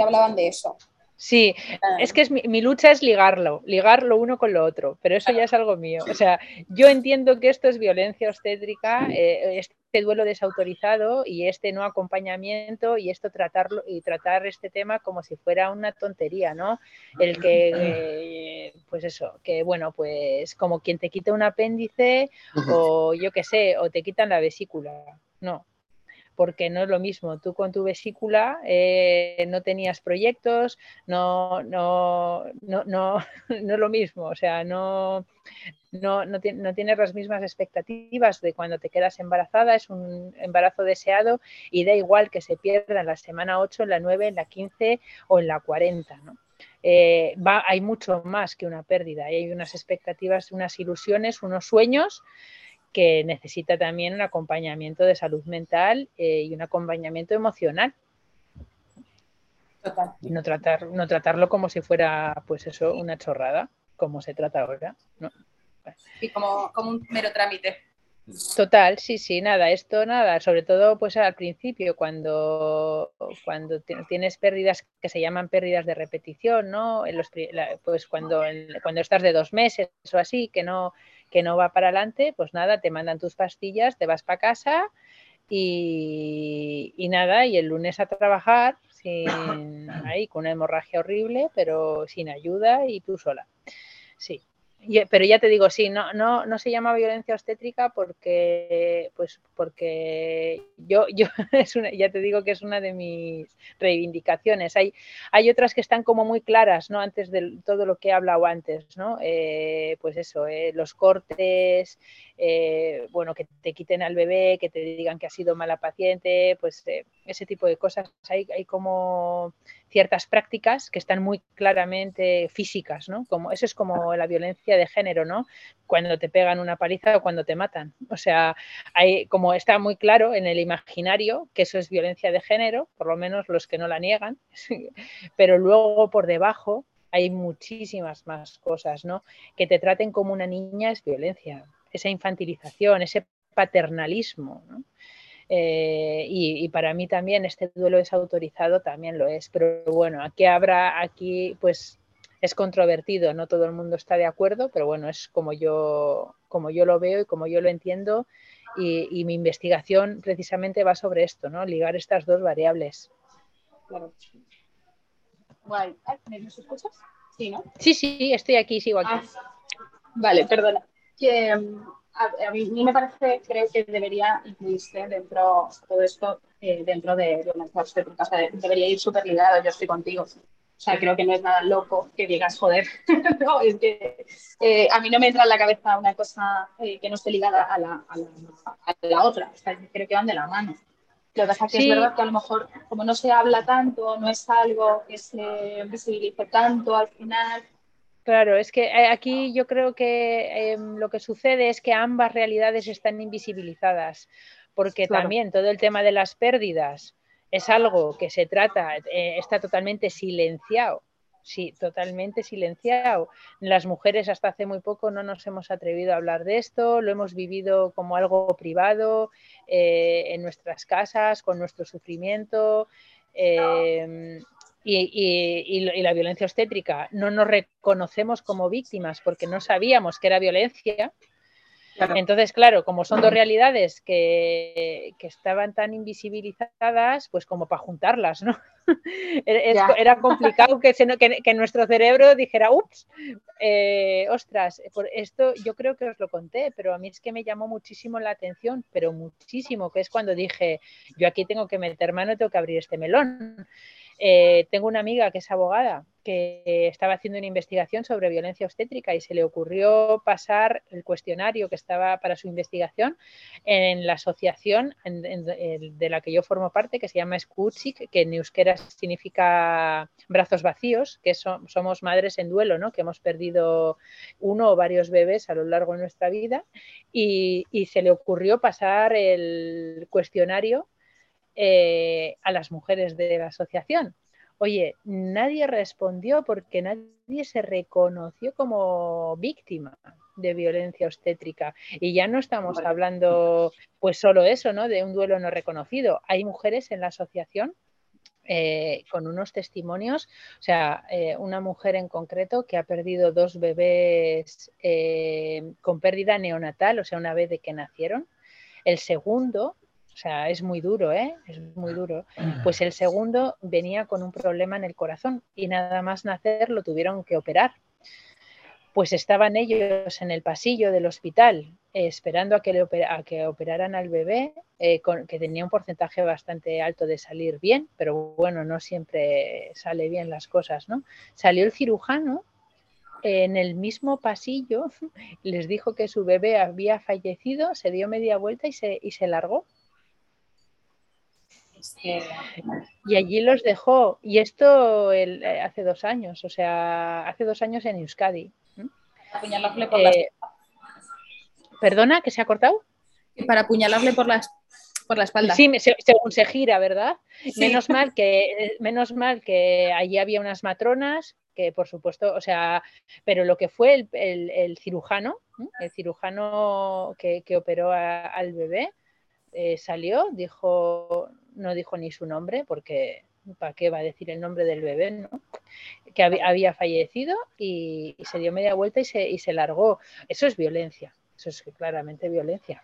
hablaban de eso. Sí, ah. es que es mi, lucha es ligarlo, ligar lo uno con lo otro, pero eso ya es algo mío. O sea, yo entiendo que esto es violencia obstétrica, eh, este duelo desautorizado y este no acompañamiento y esto tratarlo y tratar este tema como si fuera una tontería, ¿no? El que, eh, pues eso, que bueno, pues como quien te quita un apéndice o yo qué sé, o te quitan la vesícula, no, porque no es lo mismo. Tú con tu vesícula eh, no tenías proyectos, no, no, no, no, [LAUGHS] no es lo mismo, o sea, no, no, no, tienes las mismas expectativas de cuando te quedas embarazada, es un embarazo deseado y da igual que se pierda en la semana 8, en la 9, en la 15 o en la 40, ¿no? Eh, va, hay mucho más que una pérdida, hay unas expectativas, unas ilusiones, unos sueños que necesita también un acompañamiento de salud mental eh, y un acompañamiento emocional. Y no, tratar, no tratarlo como si fuera, pues eso, una chorrada, como se trata ahora. ¿no? Y como, como un mero trámite. Total, sí, sí, nada, esto nada, sobre todo pues al principio, cuando, cuando tienes pérdidas que se llaman pérdidas de repetición, ¿no? En los, pues cuando, cuando estás de dos meses o así, que no, que no va para adelante, pues nada, te mandan tus pastillas, te vas para casa y, nada, y el lunes a trabajar sin, [COUGHS] ahí, con una hemorragia horrible, pero sin ayuda y tú sola. Sí, pero ya te digo, sí, no, no, no se llama violencia obstétrica porque, pues, porque yo, yo [LAUGHS] es una, ya te digo que es una de mis reivindicaciones. Hay, hay otras que están como muy claras, ¿no? Antes de todo lo que he hablado antes, ¿no? Eh, pues eso, eh, los cortes, eh, bueno, que te quiten al bebé, que te digan que ha sido mala paciente, pues ese tipo de cosas. Hay, hay como ciertas prácticas que están muy claramente físicas, ¿no? Como, eso es como la violencia de género, ¿no? Cuando te pegan una paliza o cuando te matan. O sea, hay, como está muy claro en el imaginario que eso es violencia de género, por lo menos los que no la niegan, [LAUGHS] pero luego por debajo hay muchísimas más cosas, ¿no? Que te traten como una niña es violencia, esa infantilización, ese paternalismo, ¿no? Eh, y, para mí también este duelo desautorizado también lo es. Pero bueno, aquí habrá, aquí pues es controvertido, no todo el mundo está de acuerdo, pero bueno, es como yo, como yo lo veo y como yo lo entiendo. Y, mi investigación precisamente va sobre esto, ¿no? Ligar estas dos variables. Claro. ¿Me escuchas? Sí, ¿no? Sí, sí, estoy aquí, sigo aquí. Ah, vale, perdona. Que, mm, a, mí me parece, creo que debería incluirse dentro todo esto, eh, dentro de violencia obstétrica. O sea, debería ir súper ligado, yo estoy contigo. O sea, creo que no es nada loco que digas, joder, [LAUGHS] no, es que eh, a mí no me entra en la cabeza una cosa eh, que no esté ligada a la, a la, a la otra. O sea, creo que van de la mano. Lo que pasa es que es verdad que a lo mejor, como no se habla tanto, no es algo que se visibilice tanto al final, Claro, es que eh, aquí yo creo que em, lo que sucede es que ambas realidades están invisibilizadas, porque también todo el tema de las pérdidas es algo que se trata, eh, está totalmente silenciado. Sí, totalmente silenciado. Las mujeres hasta hace muy poco no nos hemos atrevido a hablar de esto, lo hemos vivido como algo privado eh, en nuestras casas, con nuestro sufrimiento. Y, la violencia obstétrica no nos reconocemos como víctimas porque no sabíamos que era violencia. Entonces, claro, como son dos realidades que, estaban tan invisibilizadas, pues como para juntarlas, ¿no? [LAUGHS] era complicado que, que, nuestro cerebro dijera, ups, eh, ostras, por esto yo creo que os lo conté, pero a mí es que me llamó muchísimo la atención, pero muchísimo, que es cuando dije, yo aquí tengo que meter mano, tengo que abrir este melón. Eh, tengo una amiga que es abogada que estaba haciendo una investigación sobre violencia obstétrica y se le ocurrió pasar el cuestionario que estaba para su investigación en la asociación de la que yo formo parte, que se llama Skutsik, que en euskera significa brazos vacíos, que somos madres en duelo, ¿no? que hemos perdido uno o varios bebés a lo largo de nuestra vida, y, se le ocurrió pasar el cuestionario eh, a las mujeres de la asociación. Oye, nadie respondió porque nadie se reconoció como víctima de violencia obstétrica. Y ya no estamos hablando pues solo eso, ¿no? De un duelo no reconocido. Hay mujeres en la asociación eh, con unos testimonios, o sea, eh, una mujer en concreto que ha perdido dos bebés con pérdida neonatal, o sea, una vez de que nacieron. El segundo o sea, es muy duro, ¿eh? Es muy duro. Pues el segundo venía con un problema en el corazón y nada más nacer lo tuvieron que operar. Pues estaban ellos en el pasillo del hospital eh, esperando a que, le que operaran al bebé, eh, que tenía un porcentaje bastante alto de salir bien, pero bueno, no siempre sale bien las cosas, ¿no? Salió el cirujano en el mismo pasillo, [LAUGHS] les dijo que su bebé había fallecido, se dio media vuelta y se, y se largó. Y allí los dejó. Y esto eh, hace dos años, o sea, hace dos años en Euskadi. Apuñalarle por eh, ¿Perdona, que se ha cortado? Para apuñalarle por las por la espalda. Sí, según se gira, ¿verdad? Menos mal que eh, menos mal que allí había unas matronas que por supuesto, o sea, pero lo que fue el, cirujano, el cirujano que, operó al bebé, salió, dijo, no dijo ni su nombre porque ¿para qué va a decir el nombre del bebé? ¿no? Que había, fallecido y, se dio media vuelta y se, y se largó. Eso es violencia, eso es claramente violencia.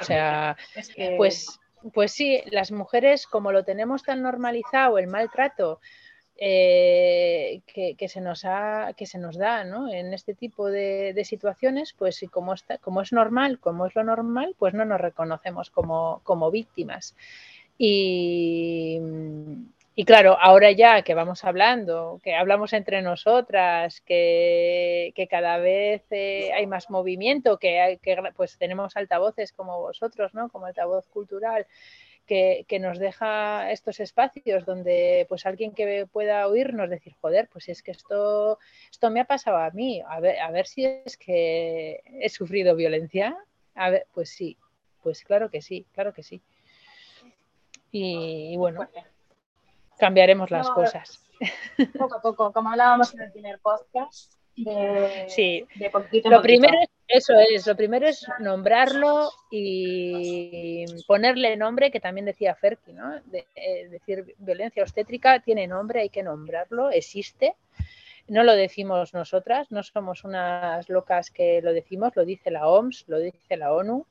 O sea, [LAUGHS] pues, pues sí, las mujeres, como lo tenemos tan normalizado, el maltrato, eh, que, se nos ha, que se nos da ¿no? en este tipo de, situaciones, pues y como, está, como es normal, como es lo normal, pues no nos reconocemos como, como víctimas. Y, claro, ahora ya que vamos hablando, que hablamos entre nosotras, que, cada vez eh, hay más movimiento, que, que, pues tenemos altavoces como vosotros, ¿no? Como altavoz cultural, que, nos deja estos espacios donde pues alguien que pueda oírnos decir, joder, pues es que esto, esto me ha pasado a mí, a ver, a ver si es que he sufrido violencia. A ver, pues sí, pues claro que sí, claro que sí. Y, bueno, cambiaremos las cosas. [LAUGHS] Poco a poco, como hablábamos en el primer podcast, de, sí. lo primero es, eso es, lo primero es nombrarlo y ponerle nombre, que también decía Ferki, ¿no? De, eh, decir violencia obstétrica tiene nombre, hay que nombrarlo, existe. No lo decimos nosotras, no somos unas locas que lo decimos, lo dice la OMS, lo dice la ONU.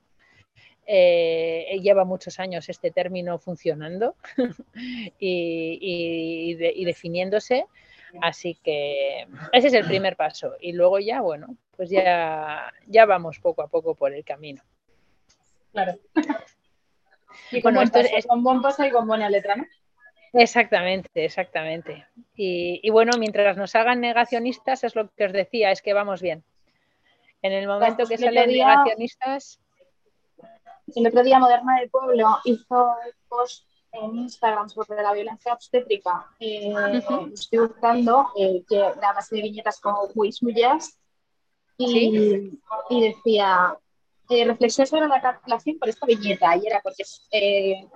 Eh, lleva muchos años este término funcionando [LAUGHS] y, y definiéndose Así que ese es el primer paso. Y luego ya, bueno, pues ya, ya vamos poco a poco por el camino. Claro. Y bueno, es, con buen paso y con buena letra, ¿no? Exactamente, exactamente. Y, bueno, mientras nos hagan negacionistas, es lo que os decía, es que vamos bien. En el momento que salen negacionistas. El otro día Moderna del Pueblo hizo post en Instagram sobre la violencia obstétrica. Eh, estoy buscando eh, que la base de viñetas como muy suyas y, y decía eh, reflexión sobre la cancelación por esta viñeta y era porque eh,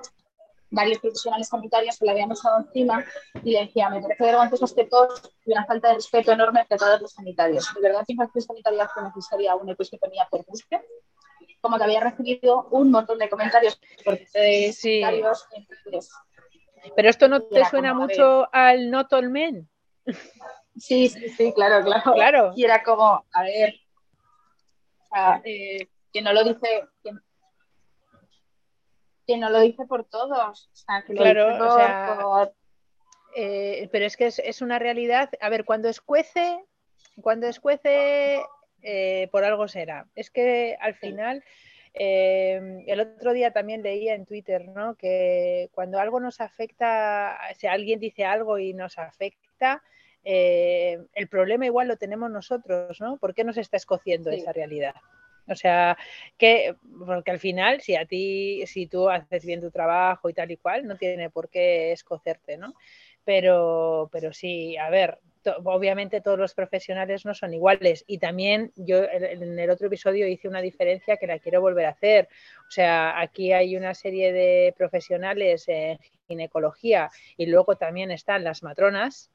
varios profesionales sanitarios se la habían usado encima y le decía, me parece vergonzoso este post y una falta de respeto enorme entre todos los sanitarios. ¿De verdad que infracción sanitaria fue necesaria una pues que ponía por búsqueda? Como que había recibido un montón de comentarios sí. Pero esto no te suena mucho al Not All Men. Sí, sí, sí, claro, claro. claro. Y era como, a ver, eh, que no lo dice, que, no lo dice por todos. claro, eh, pero es que es, una realidad. A ver, cuando escuece, cuando escuece eh, por algo será. Es que al final, eh, el otro día también leía en Twitter, ¿no? Que cuando algo nos afecta, si alguien dice algo y nos afecta, eh, el problema igual lo tenemos nosotros, ¿no? ¿Por qué nos está escociendo esa realidad? O sea, que, porque al final, si a ti, si tú haces bien tu trabajo y tal y cual, no tiene por qué escocerte, ¿no? Pero, pero sí, a ver, obviamente todos los profesionales no son iguales y también yo en el otro episodio hice una diferencia que la quiero volver a hacer. O sea, aquí hay una serie de profesionales en ginecología y luego también están las matronas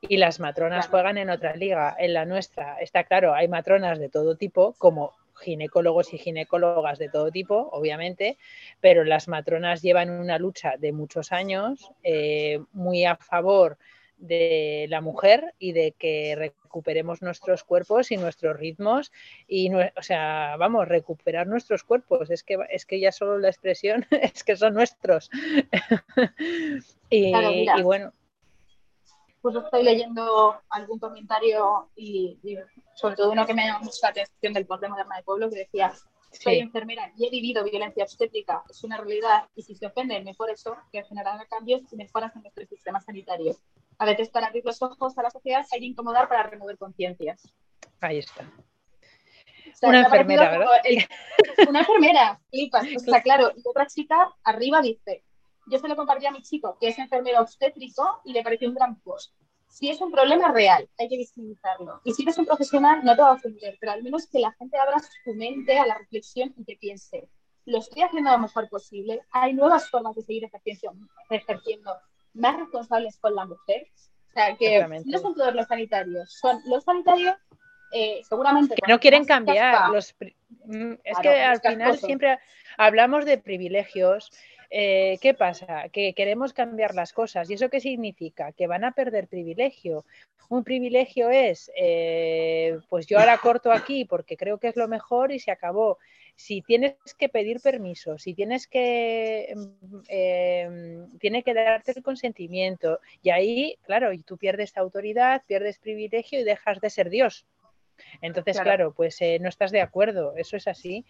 y las matronas juegan en otra liga, en la nuestra. Está claro, hay matronas de todo tipo, como ginecólogos y ginecólogas de todo tipo, obviamente, pero las matronas llevan una lucha de muchos años eh, muy a favor de la mujer y de que recuperemos nuestros cuerpos y nuestros ritmos y o sea vamos recuperar nuestros cuerpos. Es que es que ya solo la expresión [LAUGHS] es que son nuestros. [LAUGHS] Y, bueno. Pues estoy leyendo algún comentario y, sobre todo uno que me llamado mucho la atención del de Moderna de Pueblo que decía soy enfermera y he vivido violencia obstétrica, es una realidad y si se ofenden, mejor eso, que generará cambios y mejoras en nuestro sistema sanitario. A veces para abrir los ojos a la sociedad hay que incomodar para remover conciencias. Ahí está. una enfermera, ¿verdad? [LAUGHS] una enfermera, flipas. está claro. Y otra chica arriba dice, yo se lo compartí a mi chico, que es enfermero obstétrico, y le pareció un gran post. Si es un problema real, hay que visibilizarlo. Y si eres un profesional, no te va a ofender, pero al menos que la gente abra su mente a la reflexión y que piense, lo estoy haciendo lo mejor posible, hay nuevas formas de seguir ejerciendo, ejerciendo más responsables con la mujer. O sea, que no son todos los sanitarios, son los sanitarios eh, seguramente... Que no quieren cambiar. Los, mm, es que al final siempre hablamos de privilegios. Eh, ¿Qué pasa? Que queremos cambiar las cosas. ¿Y eso qué significa? Que van a perder privilegio. Un privilegio es, eh, pues yo ahora corto aquí porque creo que es lo mejor y se acabó. Si tienes que pedir permiso, si tienes que, eh, tiene que darte el consentimiento, y ahí, claro, y tú pierdes autoridad, pierdes privilegio y dejas de ser Dios. Entonces, claro, pues eh, no estás de acuerdo, eso es así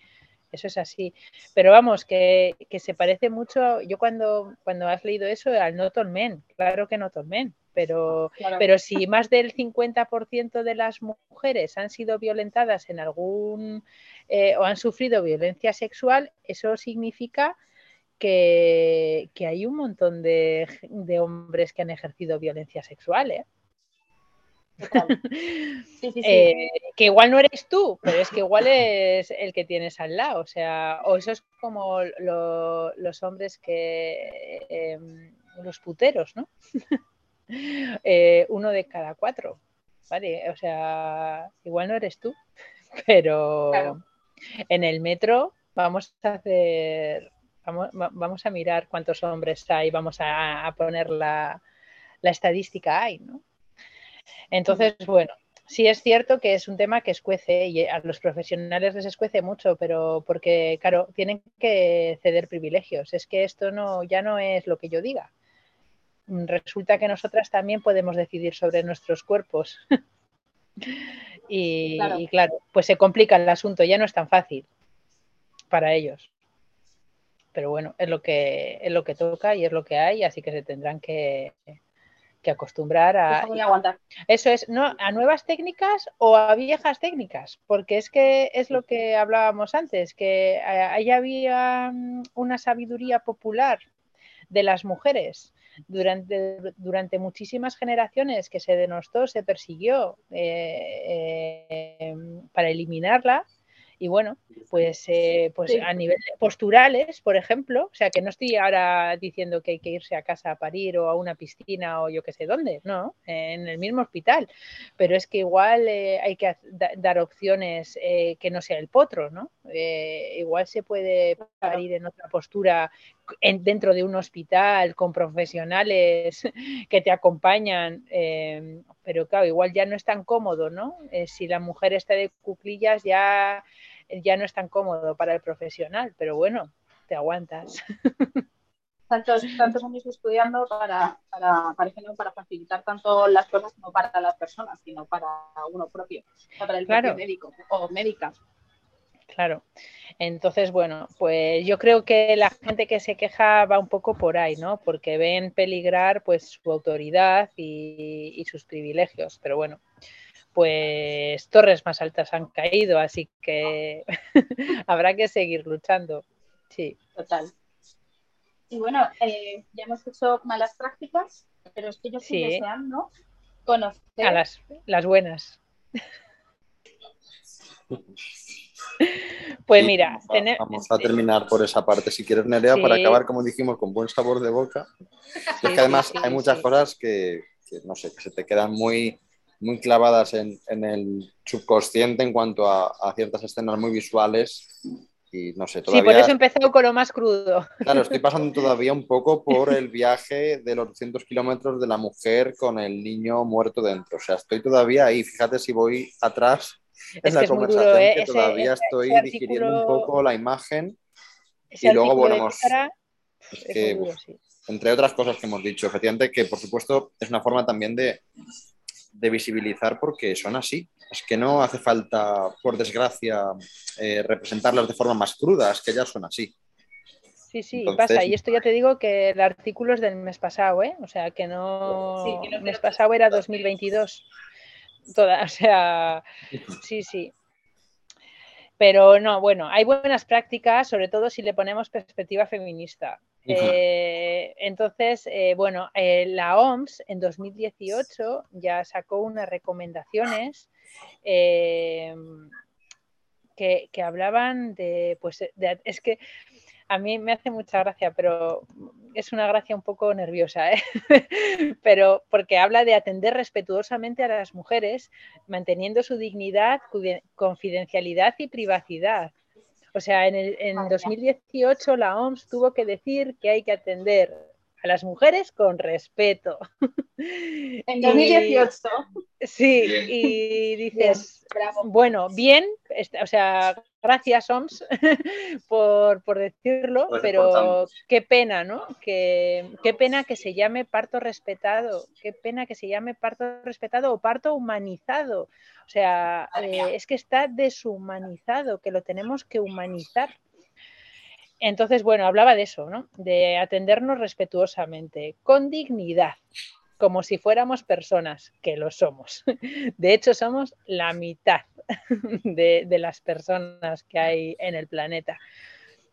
eso es así. Pero vamos, que, se parece mucho, yo cuando, cuando has leído eso, al Not All Men, claro que Not All Pero, pero si más del 50% de las mujeres han sido violentadas en algún eh, o han sufrido violencia sexual, eso significa que, hay un montón de, de, hombres que han ejercido violencia sexual. ¿eh? [LAUGHS] Eh, que igual no eres tú, pero es que igual es el que tienes al lado. O sea, o eso es como los hombres que. Em, los puteros, ¿no? [LAUGHS] Eh, uno de cada cuatro. Vale, o sea, igual no eres tú, [LAUGHS] pero en el metro vamos a hacer. Vamos, a mirar cuántos hombres hay, vamos a, poner la, la estadística ahí, ¿no? Entonces, bueno, sí es cierto que es un tema que escuece y a los profesionales les escuece mucho, pero porque, claro, tienen que ceder privilegios. Es que esto no, ya no es lo que yo diga. Resulta que nosotras también podemos decidir sobre nuestros cuerpos. [LAUGHS] y, claro. pues se complica el asunto, ya no es tan fácil para ellos. Pero bueno, es lo que es lo que toca y es lo que hay, así que se tendrán que, que acostumbrar a... Eso es, ¿no? A nuevas técnicas o a viejas técnicas, porque es que es lo que hablábamos antes, que ahí había mm, una sabiduría popular de las mujeres durante, durante muchísimas generaciones que se denostó, se persiguió eh, eh, para eliminarla. Y bueno, pues, eh, pues a nivel posturales, por ejemplo, o sea, que no estoy ahora diciendo que hay que irse a casa a parir o a una piscina o yo qué sé dónde, no, en el mismo hospital, pero es que igual eh, hay que dar opciones que no sea el potro, ¿no? igual se puede parir en otra postura dentro de un hospital con profesionales [LAUGHS] que te acompañan, pero claro, igual ya no es tan cómodo, ¿no? si la mujer está de cuclillas ya ya no es tan cómodo para el profesional, pero bueno, te aguantas. [LAUGHS] Tantos, tantos años estudiando para, para, para facilitar tanto las cosas como para las personas, sino para uno propio, para el propio médico o médica. Claro. Entonces, bueno, pues yo creo que la gente que se queja va un poco por ahí, ¿no? Porque ven peligrar pues su autoridad y, y sus privilegios. Pero bueno, pues torres más altas han caído, así que [LAUGHS] habrá que seguir luchando. Sí. Total. Y bueno, eh, ya hemos hecho malas prácticas, pero es que yo estoy deseando conocer. A las, las buenas. [LAUGHS] [LAUGHS] Pues mira, vamos a terminar por esa parte, si quieres, Nerea, para acabar, como dijimos, con buen sabor de boca. [LAUGHS] es que además hay muchas cosas que, no sé, que se te quedan muy, muy clavadas en, el subconsciente en cuanto a, ciertas escenas muy visuales. Y no sé, todavía... Sí, por eso empezó con lo más crudo. Claro, estoy [LAUGHS] pasando todavía un poco por el viaje de los 200 kilómetros de la mujer con el niño muerto dentro. O sea, estoy todavía ahí. Fíjate si voy atrás en la conversación, ¿eh? que todavía estoy digiriendo un poco la imagen. Y luego volvemos. entre otras cosas que hemos dicho, efectivamente, que por supuesto es una forma también de, de visibilizar porque son así. Es que no hace falta, por desgracia, eh, representarlas de forma más cruda, es que ya son así. Sí, sí, pasa. Y esto ya te digo que el artículo es del mes pasado, ¿eh? O sea, que no... el mes pasado era 2022. Toda, o sea, sí, sí. Pero no, bueno, hay buenas prácticas, sobre todo si le ponemos perspectiva feminista. Eh, entonces, eh, bueno, eh, la OMS en 2018 ya sacó unas recomendaciones que, que, hablaban de, pues, es que a mí me hace mucha gracia, pero es una gracia un poco nerviosa, [LAUGHS] pero porque habla de atender respetuosamente a las mujeres, manteniendo su dignidad, confidencialidad y privacidad. O sea, en, el, en 2018 la OMS tuvo que decir que hay que atender a las mujeres con respeto. [LAUGHS] En 2018. sí, y dices, bueno, bien, o sea, gracias OMS [LAUGHS] por, decirlo, pues pero qué pena, ¿no? qué pena que se llame parto respetado, qué pena que se llame parto respetado o parto humanizado. O sea, eh, es que está deshumanizado, que lo tenemos que humanizar. Entonces, bueno, hablaba de eso, ¿no? De atendernos respetuosamente, con dignidad, como si fuéramos personas, que lo somos. [LAUGHS] De hecho, somos la mitad [LAUGHS] de, las personas que hay en el planeta.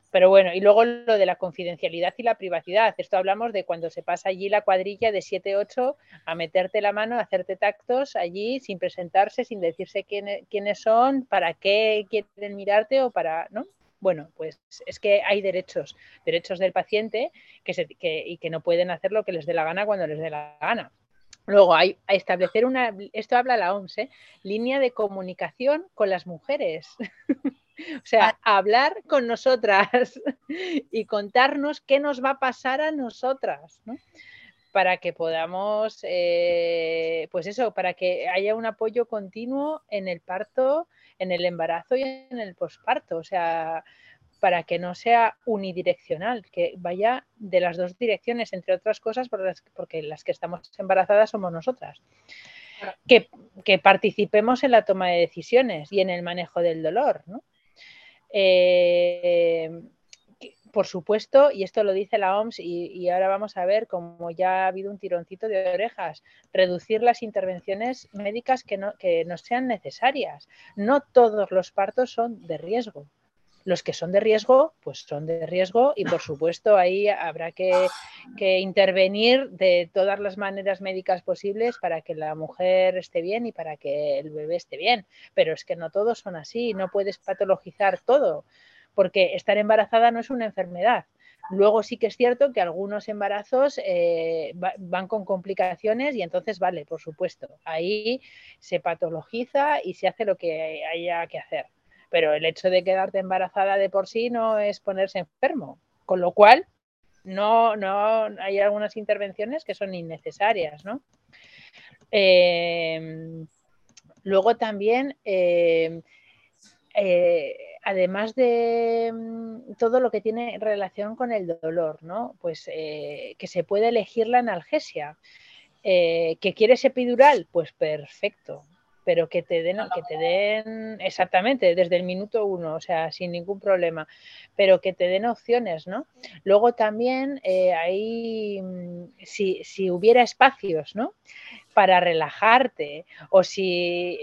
Pero bueno, y luego lo de la confidencialidad y la privacidad. Esto hablamos de cuando se pasa allí la cuadrilla de 7-8 a meterte la mano, a hacerte tactos allí sin presentarse, sin decirse quiénes son, para qué quieren mirarte o para, ¿no? Bueno, pues es que hay derechos, derechos del paciente que se, y que no pueden hacer lo que les dé la gana cuando les dé la gana. Luego hay a establecer una, esto habla la OMS, ¿eh? línea de comunicación con las mujeres. [LAUGHS] o sea, ah. hablar con nosotras [LAUGHS] y contarnos qué nos va a pasar a nosotras, ¿no? Para que podamos, eh, pues eso, para que haya un apoyo continuo en el parto en el embarazo y en el posparto, o sea, para que no sea unidireccional, que vaya de las dos direcciones, entre otras cosas, porque las que estamos embarazadas somos nosotras. Que, participemos en la toma de decisiones y en el manejo del dolor. ¿no? Eh, por supuesto, y esto lo dice la OMS, y, ahora vamos a ver cómo ya ha habido un tironcito de orejas, reducir las intervenciones médicas que no, que no sean necesarias. No todos los partos son de riesgo. Los que son de riesgo, pues son de riesgo y por supuesto ahí habrá que, intervenir de todas las maneras médicas posibles para que la mujer esté bien y para que el bebé esté bien. Pero es que no todos son así, no puedes patologizar todo porque estar embarazada no es una enfermedad. Luego sí que es cierto que algunos embarazos eh, van con complicaciones y entonces vale, por supuesto, ahí se patologiza y se hace lo que haya que hacer. Pero el hecho de quedarte embarazada de por sí no es ponerse enfermo, con lo cual no, no hay algunas intervenciones que son innecesarias, ¿no? Eh, luego también eh, además de mm, todo lo que tiene relación con el dolor, ¿no? Pues eh, que se puede elegir la analgesia. Eh, ¿Que quieres epidural? Pues perfecto. Pero que te den, que te den exactamente desde el minuto uno, o sea, sin ningún problema. Pero que te den opciones, ¿no? Luego también eh, ahí, mm, si, si hubiera espacios, ¿no? Para relajarte o si,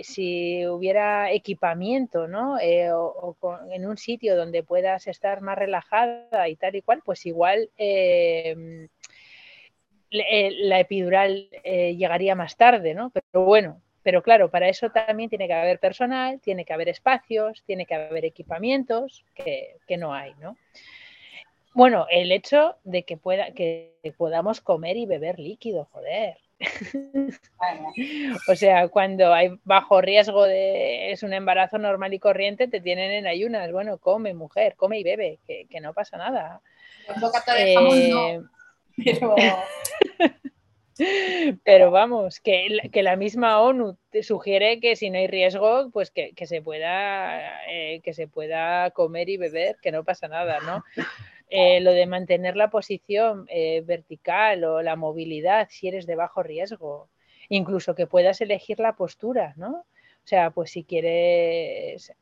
hubiera equipamiento, ¿no? Eh, o, en un sitio donde puedas estar más relajada y tal y cual, pues igual em, eh, la epidural eh, llegaría más tarde, ¿no? Pero bueno, pero claro, para eso también tiene que haber personal, tiene que haber espacios, tiene que haber equipamientos que, que no hay, ¿no? Bueno, el hecho de que, pueda, que podamos comer y beber líquido, joder. [LAUGHS] o sea, cuando hay bajo riesgo de es un embarazo normal y corriente, te tienen en ayunas. Bueno, come, mujer, come y bebe, que, no pasa nada. Eh, [LAUGHS] pero... vamos, que, que, la misma ONU te sugiere que si no hay riesgo, pues que, se pueda, eh, que se pueda comer y beber, que no pasa nada, ¿no? Eh, lo de mantener la posición eh, vertical o la movilidad si eres de bajo riesgo, incluso que puedas elegir la postura, ¿no? O sea, pues si quieres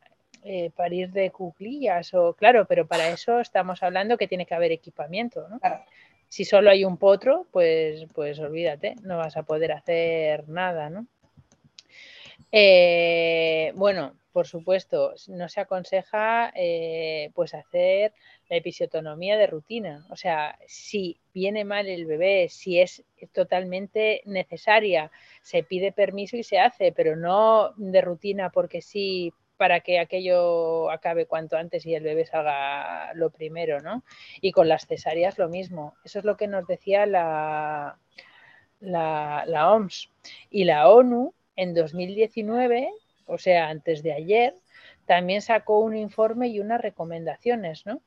eh, parir de cuclillas o claro, pero para eso estamos hablando que tiene que haber equipamiento, ¿no? Si solo hay un potro, pues, pues olvídate, no vas a poder hacer nada, ¿no? bueno, por supuesto, no se aconseja pues hacer la episiotonomía de rutina. O sea, si viene mal el bebé, si es totalmente necesaria, se pide permiso y se hace, pero no de rutina porque sí para que aquello acabe cuanto antes y el bebé salga lo primero, ¿no? Y con las cesáreas lo mismo. Eso es lo que nos decía la, la, la OMS. Y la ONU en 2019, o sea, antes de ayer, también sacó un informe y unas recomendaciones, ¿no?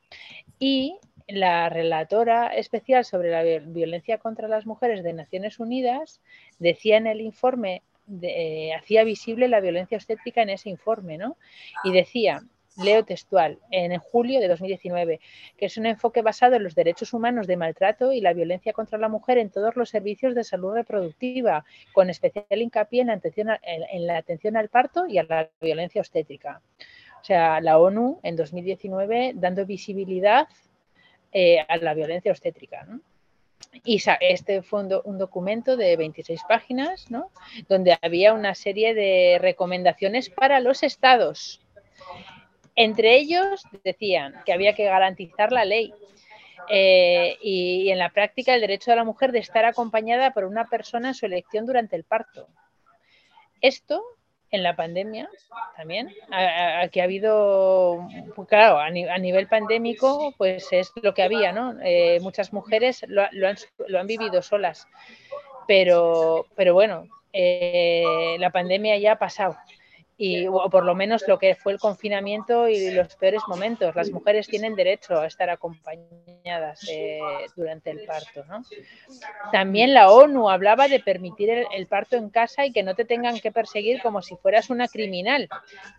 Y la relatora especial sobre la violencia contra las mujeres de Naciones Unidas decía en el informe, eh, hacía visible la violencia obstétrica en ese informe, ¿no? Y decía leo textual, en julio de 2019, que es un enfoque basado en los derechos humanos de maltrato y la violencia contra la mujer en todos los servicios de salud reproductiva, con especial hincapié en la atención, en la atención al parto y a la violencia obstétrica. O sea, la ONU en 2019 dando visibilidad eh, a la violencia obstétrica. Y este fue un, documento de 26 páginas, ¿no? donde había una serie de recomendaciones para los estados. Entre ellos decían que había que garantizar la ley eh, y, en la práctica el derecho de la mujer de estar acompañada por una persona en su elección durante el parto. Esto en la pandemia también, aquí ha habido, claro, a, nivel pandémico, pues es lo que había, ¿no? Eh, muchas mujeres lo, han, vivido solas, pero, pero bueno, eh, la pandemia ya ha pasado y, o por lo menos lo que fue el confinamiento y los peores momentos. Las mujeres tienen derecho a estar acompañadas eh, durante el parto. ¿no? También la ONU hablaba de permitir el, parto en casa y que no te tengan que perseguir como si fueras una criminal,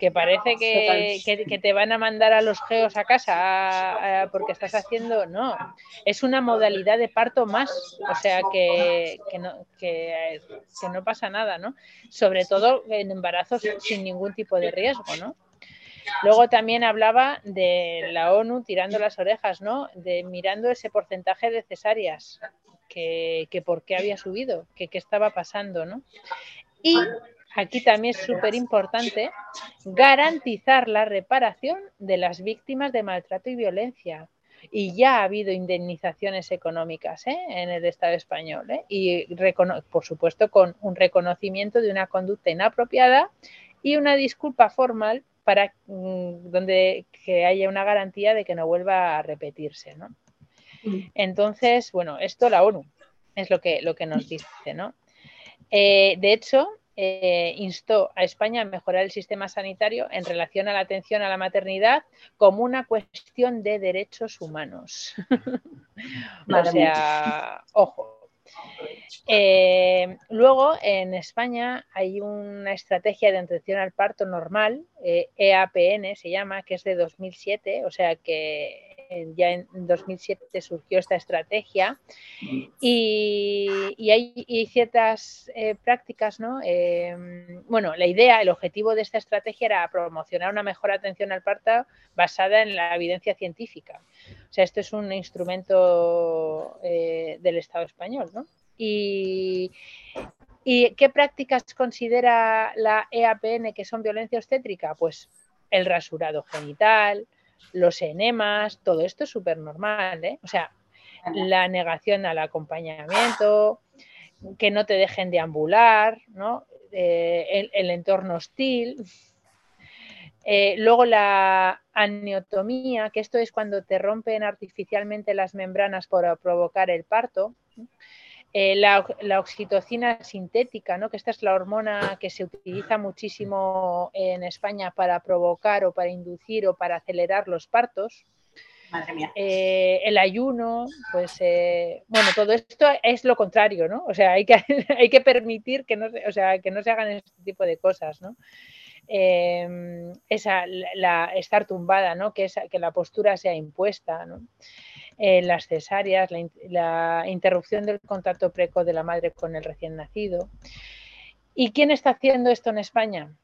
que parece que, que, te van a mandar a los geos a casa porque estás haciendo. No, es una modalidad de parto más, o sea que, que no, que, no pasa nada, ¿no? Sobre todo en embarazos sin ningún tipo de riesgo, ¿no? Luego también hablaba de la ONU tirando las orejas, ¿no? De mirando ese porcentaje de cesáreas, que, por qué había subido, que qué estaba pasando, ¿no? Y aquí también es súper importante garantizar la reparación de las víctimas de maltrato y violencia. Y ya ha habido indemnizaciones económicas ¿eh? en el Estado español. ¿eh? Y por supuesto con un reconocimiento de una conducta inapropiada y una disculpa formal para mm, donde que haya una garantía de que no vuelva a repetirse. ¿no? Mm. Entonces, bueno, esto la ONU es lo que, lo que nos dice. ¿no? Eh, de hecho, eh, instó a España a mejorar el sistema sanitario en relación a la atención a la maternidad como una cuestión de derechos humanos. [LAUGHS] o sea, ojo, eh, luego, en España hay una estrategia de atención al parto normal, EAPN eh, e se llama, que es de 2007, o sea que ya en 2007 surgió esta estrategia y, hay ciertas eh, prácticas, ¿no? bueno, la idea, el objetivo de esta estrategia era promocionar una mejor atención al parto basada en la evidencia científica. O sea, esto es un instrumento eh, del Estado español, ¿no? Y, qué prácticas considera la EAPN que son violencia obstétrica? Pues el rasurado genital, los enemas, todo esto es súper normal, ¿eh? O sea, la negación al acompañamiento, que no te dejen deambular, ¿no? Eh, el, entorno hostil, eh, luego la aniotomía, que esto es cuando te rompen artificialmente las membranas para provocar el parto. Eh, la, oxitocina sintética, ¿no? que esta es la hormona que se utiliza muchísimo en España para provocar o para inducir o para acelerar los partos. Madre mía. Eh, el ayuno, pues bueno, todo esto es lo contrario, ¿no? O sea, hay que, [LAUGHS] hay que permitir que no, o sea, que no se hagan este tipo de cosas, ¿no? Em, esa, la, estar tumbada, ¿no? que, que la postura sea impuesta. ¿no? Eh, las cesáreas, la, interrupción del contacto precoz de la madre con el recién nacido. ¿Y quién está haciendo esto en España?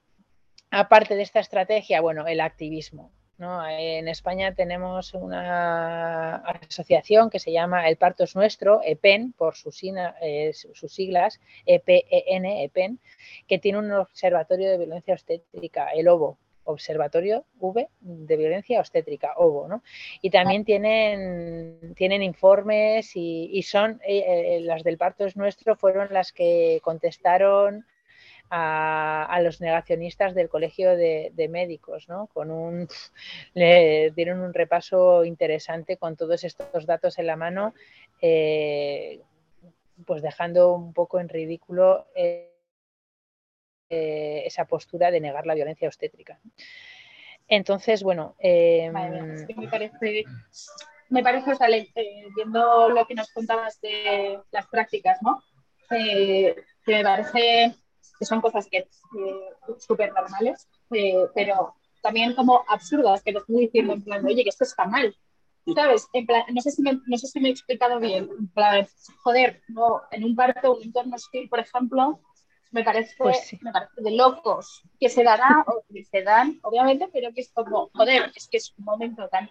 Aparte de esta estrategia, bueno, el activismo. En España tenemos una asociación que se llama El Parto es Nuestro, EPEN, por sus, eh, sus siglas, EPEN, EPEN, que tiene un observatorio de violencia obstétrica, el OVO, Observatorio V de Violencia Obstétrica, OVO, ¿no? Y también tienen, tienen informes y, son, eh, eh, las del parto es nuestro, fueron las que contestaron a, los negacionistas del Colegio de, Médicos, ¿no? Con un, [LAUGHS] le dieron un repaso interesante con todos estos datos en la mano, eh, pues dejando un poco en ridículo eh, eh, esa postura de negar la violencia obstétrica. Entonces, bueno. Em, me parece, me parece viendo lo que nos contabas de las prácticas, ¿no? que me parece que son cosas que súper normales, eh, pero también como absurdas, que te estoy diciendo en plan, oye, que esto está mal. ¿Sabes? En plan, no, sé si me, no sé si me he explicado bien. En plan, joder, no, en un parto, un entorno hostil, por ejemplo, me parece, pues me parece de locos que se dará o que se dan, obviamente, pero que es como, joder, es que es un momento tan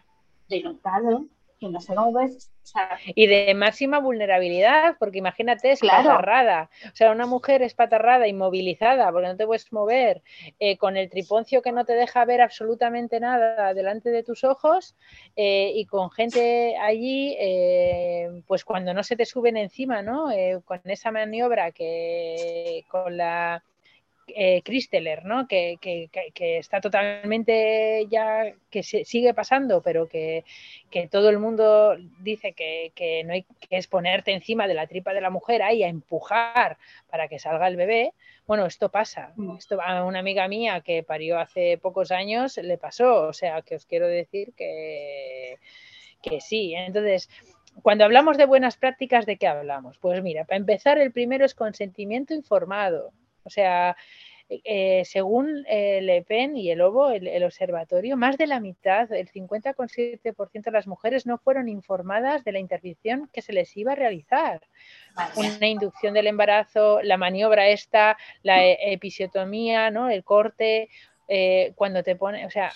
y de máxima vulnerabilidad, porque imagínate, es patarrada. O sea, una mujer es patarrada, inmovilizada, porque no te puedes mover, eh, con el triponcio que no te deja ver absolutamente nada delante de tus ojos, eh, y con gente allí, eh, pues cuando no se te suben encima, ¿no? con esa maniobra que con la eh, ¿no? Que, está totalmente ya, que se sigue pasando, pero que, todo el mundo dice que, no hay que es ponerte encima de la tripa de la mujer ahí a empujar para que salga el bebé. Bueno, esto pasa. Mm. Esto a una amiga mía que parió hace pocos años le pasó. O sea, que os quiero decir que, que sí. Entonces, cuando hablamos de buenas prácticas, ¿de qué hablamos? Pues mira, para empezar, el primero es consentimiento informado. O sea, eh, según el EPEN y el OBO, el, observatorio, más de la mitad, el 50,7% de las mujeres no fueron informadas de la intervención que se les iba a realizar. Una inducción del embarazo, la maniobra esta, la e, episiotomía, ¿no? el corte, eh, cuando te pone, o sea,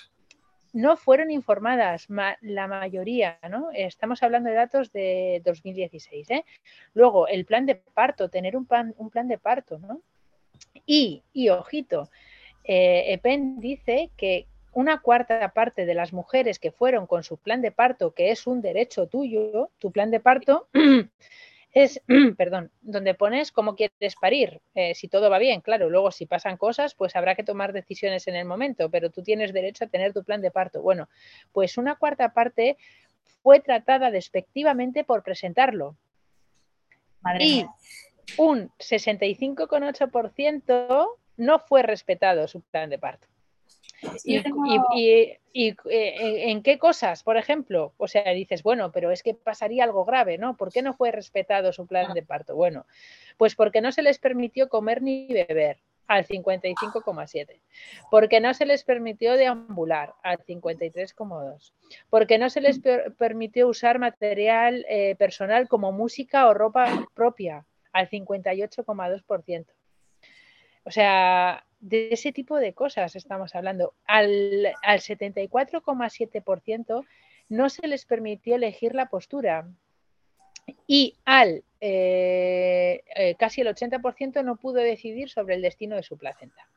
no fueron informadas la mayoría, ¿no? Estamos hablando de datos de 2016. ¿eh? Luego, el plan de parto, tener un plan, un plan de parto, ¿no? Y, ojito, eh, EPEN dice que una cuarta parte de las mujeres que fueron con su plan de parto, que es un derecho tuyo, tu plan de parto, [CLEARS THROAT] es, [CLEARS THROAT] perdón, donde pones cómo quieres parir, eh, si todo va bien, claro, luego si pasan cosas, pues habrá que tomar decisiones en el momento, pero tú tienes derecho a tener tu plan de parto. Bueno, pues una cuarta parte fue tratada despectivamente por presentarlo. y un 65,8% no fue respetado su plan de parto. y, eh, en qué cosas, por ejemplo? O sea, dices, bueno, pero es que pasaría algo grave, ¿no? ¿Por qué no fue respetado su plan de parto? Bueno, pues porque no se les permitió comer ni beber al 55,7, porque no se les permitió deambular al 53,2, porque no se les permitió usar material eh, personal como música o ropa propia al 58,2%. O sea, de ese tipo de cosas estamos hablando. Al, 74,7% no se les permitió elegir la postura y al eh, eh, casi el 80% no pudo decidir sobre el destino de su placenta.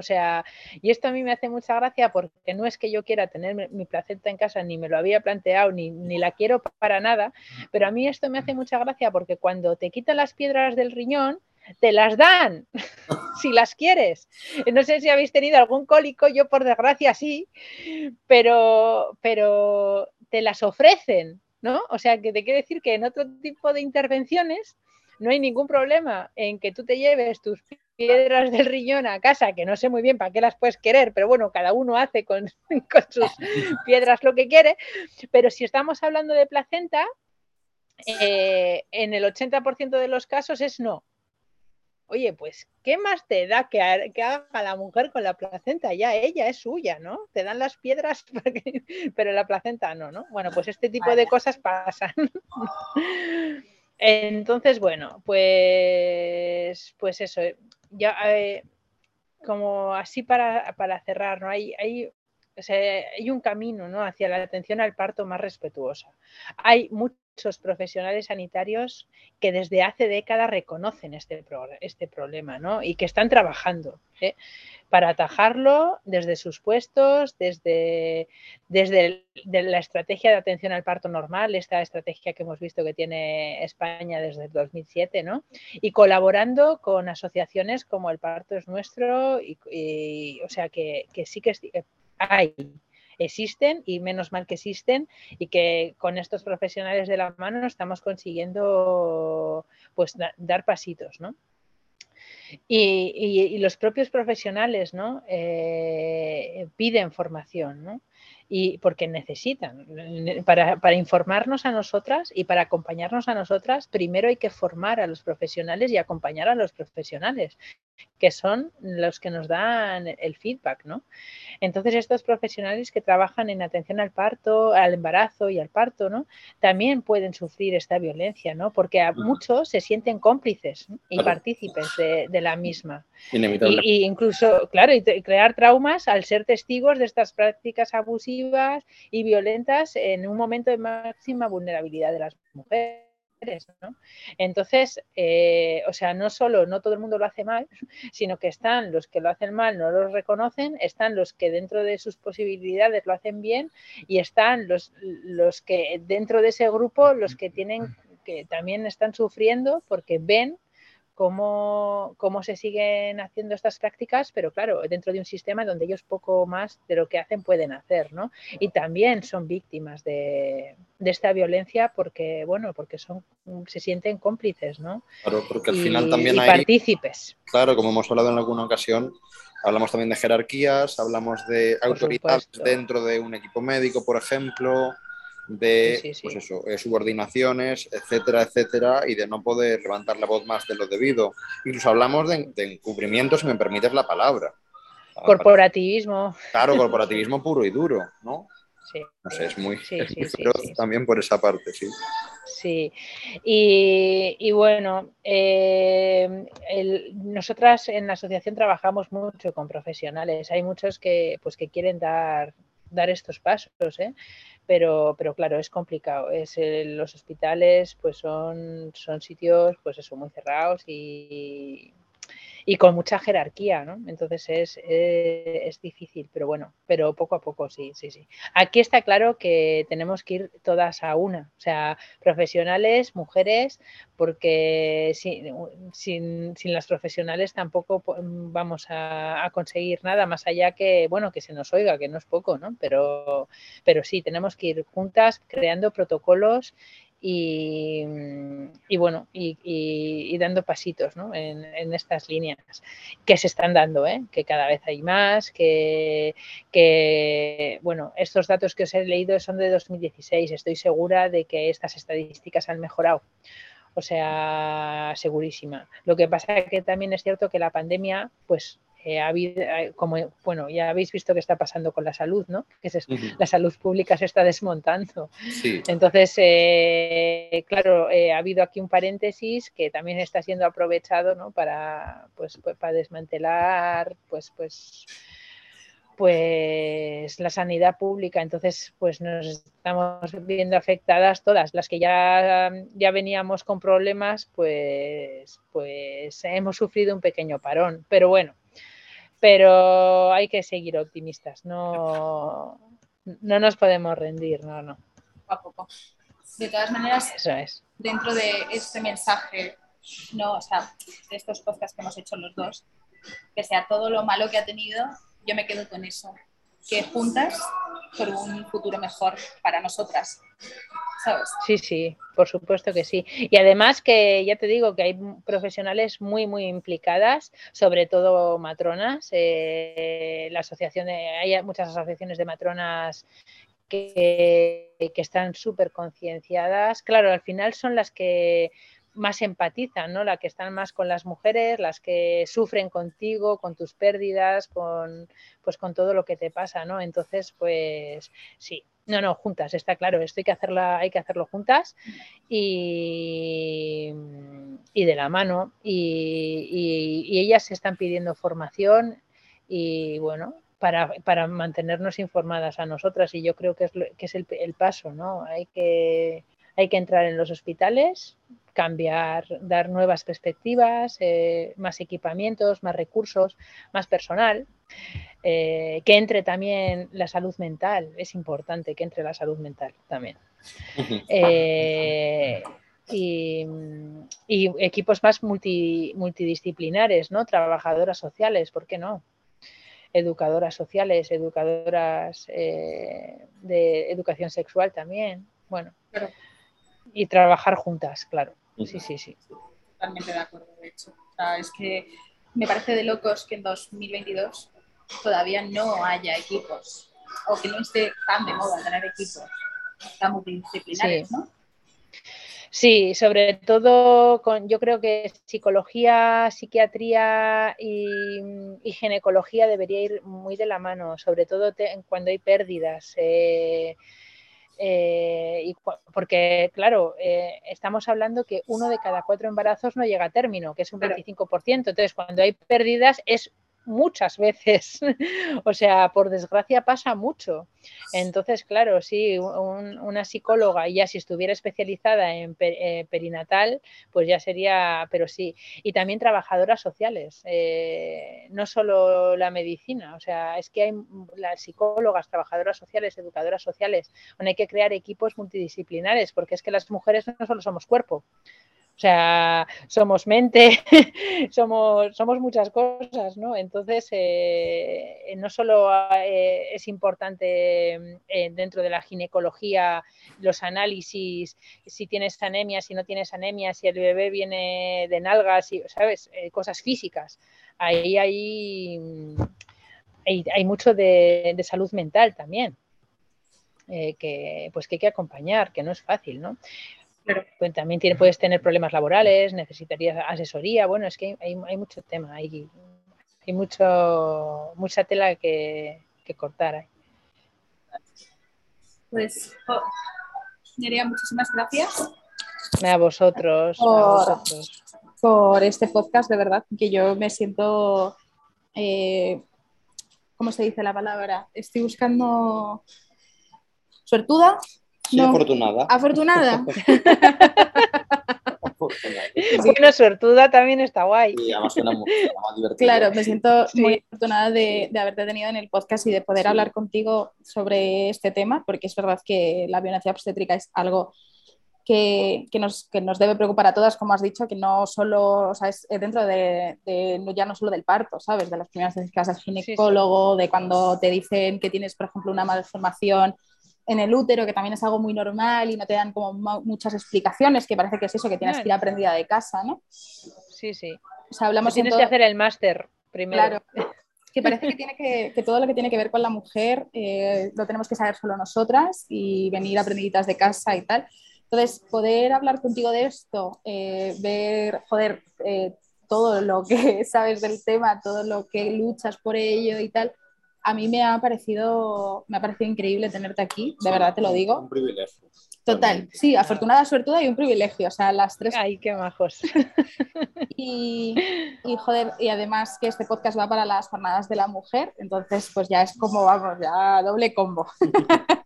O sea, y esto a mí me hace mucha gracia porque no es que yo quiera tener mi placenta en casa, ni me lo había planteado, ni, ni la quiero para nada, pero a mí esto me hace mucha gracia porque cuando te quitan las piedras del riñón, te las dan, [LAUGHS] si las quieres. No sé si habéis tenido algún cólico, yo por desgracia sí, pero, pero te las ofrecen, ¿no? O sea, que te quiere decir que en otro tipo de intervenciones no hay ningún problema en que tú te lleves tus piedras del riñón a casa, que no sé muy bien para qué las puedes querer, pero bueno, cada uno hace con, [LAUGHS] sus [LAUGHS] piedras lo que quiere. Pero si estamos hablando de placenta, eh, en el 80% de los casos es no. Oye, pues, ¿qué más te da que, haga la mujer con la placenta? Ya ella es suya, ¿no? Te dan las piedras, [LAUGHS] pero la placenta no, ¿no? Bueno, pues este tipo de cosas pasan. Entonces, bueno, pues, pues eso, ya eh, como así para, cerrar, ¿no? Hay, hay, hay un camino ¿no? hacia la atención al parto más respetuosa. Hay muchos profesionales sanitarios que desde hace décadas reconocen este, este problema ¿no? y que están trabajando. ¿eh? para atajarlo desde sus puestos, desde, desde la estrategia de atención al parto normal, esta estrategia que hemos visto que tiene España desde el 2007, ¿no? Y colaborando con asociaciones como El Parto es Nuestro, y, o sea que, sí que hay existen y menos mal que existen y que con estos profesionales de la mano estamos consiguiendo pues dar pasitos, ¿no? Y, los propios profesionales ¿no? Eh, piden formación, ¿no? Y porque necesitan. Para, para, informarnos a nosotras y para acompañarnos a nosotras, primero hay que formar a los profesionales y acompañar a los profesionales. que son los que nos dan el feedback, ¿no? Entonces, estos profesionales que trabajan en atención al parto, al embarazo y al parto, ¿no? También pueden sufrir esta violencia, ¿no? Porque a muchos se sienten cómplices y partícipes de, la misma. Y, incluso, claro, y crear traumas al ser testigos de estas prácticas abusivas y violentas en un momento de máxima vulnerabilidad de las mujeres. Entonces, eh, o sea, no solo no todo el mundo lo hace mal, [LAUGHS] sino que están los que lo hacen mal, no lo reconocen, están los que dentro de sus posibilidades lo hacen bien y están los, los que dentro de ese grupo, los que tienen que también están sufriendo porque ven cómo, cómo se siguen haciendo estas prácticas, pero claro, dentro de un sistema donde ellos poco más de lo que hacen pueden hacer, ¿no? Y también son víctimas de, esta violencia porque, bueno, porque son, se sienten cómplices, ¿no? Claro, porque al final también hay... partícipes. Claro, como hemos hablado en alguna ocasión, hablamos también de jerarquías, hablamos de autoridades dentro de un equipo médico, por ejemplo, de Pues eso, eh, subordinaciones, etcétera, etcétera, y de no poder levantar la voz más de lo debido. Incluso hablamos de, encubrimiento, si me permites la palabra. Corporativismo. Claro, corporativismo puro y duro, ¿no? Sí. No sé, es muy, también por esa parte, sí. Sí, y, bueno, eh, nosotras en la asociación trabajamos mucho con profesionales. Hay muchos que, pues, que quieren dar, dar estos pasos, ¿eh? Pero, pero claro, es complicado. Es, los hospitales pues son, son sitios pues eso, muy cerrados y, y con mucha jerarquía, ¿no? Entonces es, eh, es, difícil, pero bueno, pero poco a poco sí, sí, sí. Aquí está claro que tenemos que ir todas a una, o sea, profesionales, mujeres, porque sin, sin, sin las profesionales tampoco vamos a, a, conseguir nada más allá que, bueno, que se nos oiga, que no es poco, ¿no? Pero, pero sí, tenemos que ir juntas creando protocolos y, bueno, y, dando pasitos en, estas líneas que se están dando, ¿eh? que cada vez hay más, que, bueno, estos datos que os he leído son de 2016, estoy segura de que estas estadísticas han mejorado. O sea, segurísima. Lo que pasa es que también es cierto que la pandemia, pues eh, eh, como, bueno, ya habéis visto qué está pasando con la salud, ¿no? Que la salud pública se está desmontando. Entonces, eh, claro, ha habido aquí un paréntesis que también está siendo aprovechado, ¿no? Para, pues, pues, para desmantelar, pues, pues, pues la sanidad pública. Entonces, pues nos estamos viendo afectadas todas. Las que ya, ya veníamos con problemas, pues, pues hemos sufrido un pequeño parón. Pero bueno, pero hay que seguir optimistas, no, no nos podemos rendir, no, no. A poco. De todas maneras, Eso es. dentro de este mensaje, no, o sea, de estos podcasts que hemos hecho los dos, que sea todo lo malo que ha tenido, yo me quedo con eso, que juntas por un futuro mejor para nosotras. Sí, sí, por supuesto que sí. Y además que ya te digo que hay profesionales muy, muy implicadas, sobre todo matronas. Eh, la asociación hay muchas asociaciones de matronas que, que están súper concienciadas. Claro, al final son las que más empatizan, ¿no? Las que están más con las mujeres, las que sufren contigo, con tus pérdidas, con pues con todo lo que te pasa, ¿no? Entonces, pues sí, no, no, juntas, está claro, esto hay que hacerla, hay que hacerlo juntas y, y de la mano. Y, y, ellas se están pidiendo formación y bueno, para, para, mantenernos informadas a nosotras. Y yo creo que es, que es el, el paso, ¿no? Hay que, hay que entrar en los hospitales, cambiar, dar nuevas perspectivas, eh, más equipamientos, más recursos, más personal. Eh, que entre también la salud mental, es importante que entre la salud mental también. Eh, y, equipos más multidisciplinares, ¿no? Trabajadoras sociales, ¿por qué no? Educadoras sociales, educadoras de educación sexual también. Bueno, y trabajar juntas, claro. Sí, sí, sí. Totalmente de acuerdo, de hecho. es que me parece de locos que en 2022 todavía no haya equipos o que no esté tan de moda tener equipos tan multidisciplinares, ¿no? Sí, sobre todo con, yo creo que psicología, psiquiatría y, ginecología debería ir muy de la mano, sobre todo cuando hay pérdidas. Eh, eh, y, porque, claro, eh, estamos hablando que uno de cada cuatro embarazos no llega a término, que es un 25%. Entonces, cuando hay pérdidas es muchas veces. [LAUGHS] o sea, por desgracia pasa mucho. Entonces, claro, sí, una psicóloga, ya si estuviera especializada en eh, perinatal, pues ya sería, pero sí. Y también trabajadoras sociales, eh, no solo la medicina, o sea, es que hay las psicólogas, trabajadoras sociales, educadoras sociales, hay que crear equipos multidisciplinares, porque es que las mujeres no solo somos cuerpo, o sea, somos mente, [LAUGHS] somos, somos muchas cosas, ¿no? Entonces, eh, no solo eh, es importante eh, dentro de la ginecología los análisis, si tienes anemia, si no tienes anemia, si el bebé viene de nalgas, ¿sabes? cosas físicas. Ahí hay, hay, mucho de, de, salud mental también. que pues que hay que acompañar, que no es fácil, ¿no? Pues también puedes tener problemas laborales, necesitarías asesoría. Bueno, es que hay, mucho tema, hay, hay mucho, mucha tela que, cortar. Pues, oh, muchísimas gracias. A vosotros, por, este podcast, de verdad, que yo me siento, eh, ¿cómo se dice la palabra? Estoy buscando suertuda Sí, afortunada. Afortunada. [LAUGHS] Bueno, suertuda también está guay. Y además suena muy, Claro, me siento muy afortunada de, haberte tenido en el podcast y de poder hablar contigo sobre este tema, porque es verdad que la violencia obstétrica es algo que, nos, nos, debe preocupar a todas, como has dicho, que no solo, o sea, es dentro de, ya no solo del parto, ¿sabes? De las primeras veces que vas al ginecólogo, de cuando te dicen que tienes, por ejemplo, una malformación en el útero, que también es algo muy normal y no te dan como muchas explicaciones, que parece que es eso, que tienes que ir aprendida de casa, ¿no? Sí, sí. O sea, hablamos tienes que hacer el máster primero. Claro. Que parece que, tiene que, todo lo que tiene que ver con la mujer eh, lo tenemos que saber solo nosotras y venir aprendiditas de casa y tal. Entonces, poder hablar contigo de esto, eh, ver, joder, eh, todo lo que [LAUGHS] sabes del tema, todo lo que luchas por ello y tal, a mí me ha parecido, me ha parecido increíble tenerte aquí, de verdad te lo digo. Un privilegio. Total, sí, afortunada, suertuda y un privilegio, o sea, las tres. Ay, qué majos. [LAUGHS] Y, y, joder, y además que este podcast va para las jornadas de la mujer, entonces pues ya es como, vamos, ya doble combo. [LAUGHS]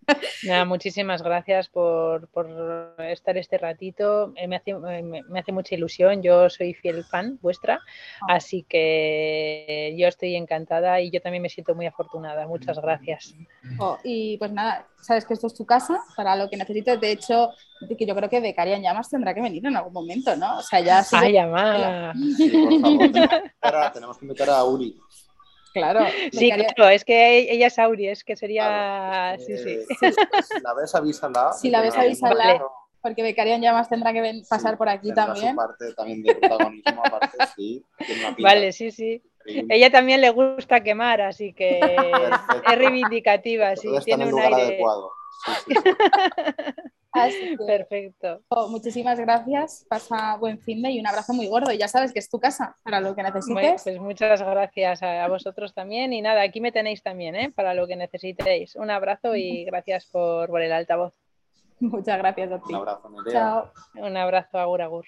Nada, muchísimas gracias por, por, estar este ratito, eh, me hace, me, hace, mucha ilusión, yo soy fiel fan vuestra, ah. así que yo estoy encantada y yo también me siento muy afortunada, muchas gracias. Oh, y pues nada, sabes que esto es tu casa, para lo que necesites, de hecho, que yo creo que Becarian Llamas tendrá que venir en algún momento, ¿no? O sea, ya... Ah, llamar. Sí, por favor. tenemos que invitar a Uri. Claro. [LAUGHS] Sí, claro, es que ella es Auri, es que sería... sí, sí. si la ves, avísala. [LAUGHS] Si la ves, avísala. Porque Becarian Llamas tendrá que pasar por aquí también. Su parte también de protagonismo, aparte, [LAUGHS] sí. Vale, sí, sí. Ella también le gusta quemar, así que es reivindicativa, sí, tiene un aire adecuado. Perfecto. Oh, muchísimas gracias, pasa buen fin de y un abrazo muy gordo. Y ya sabes que es tu casa para lo que necesites. pues muchas gracias a, vosotros también. Y nada, aquí me tenéis también ¿eh? para lo que necesitéis. Un abrazo y gracias por, por el altavoz. Muchas gracias a ti. Un abrazo, Chao. Un abrazo, agur, agur.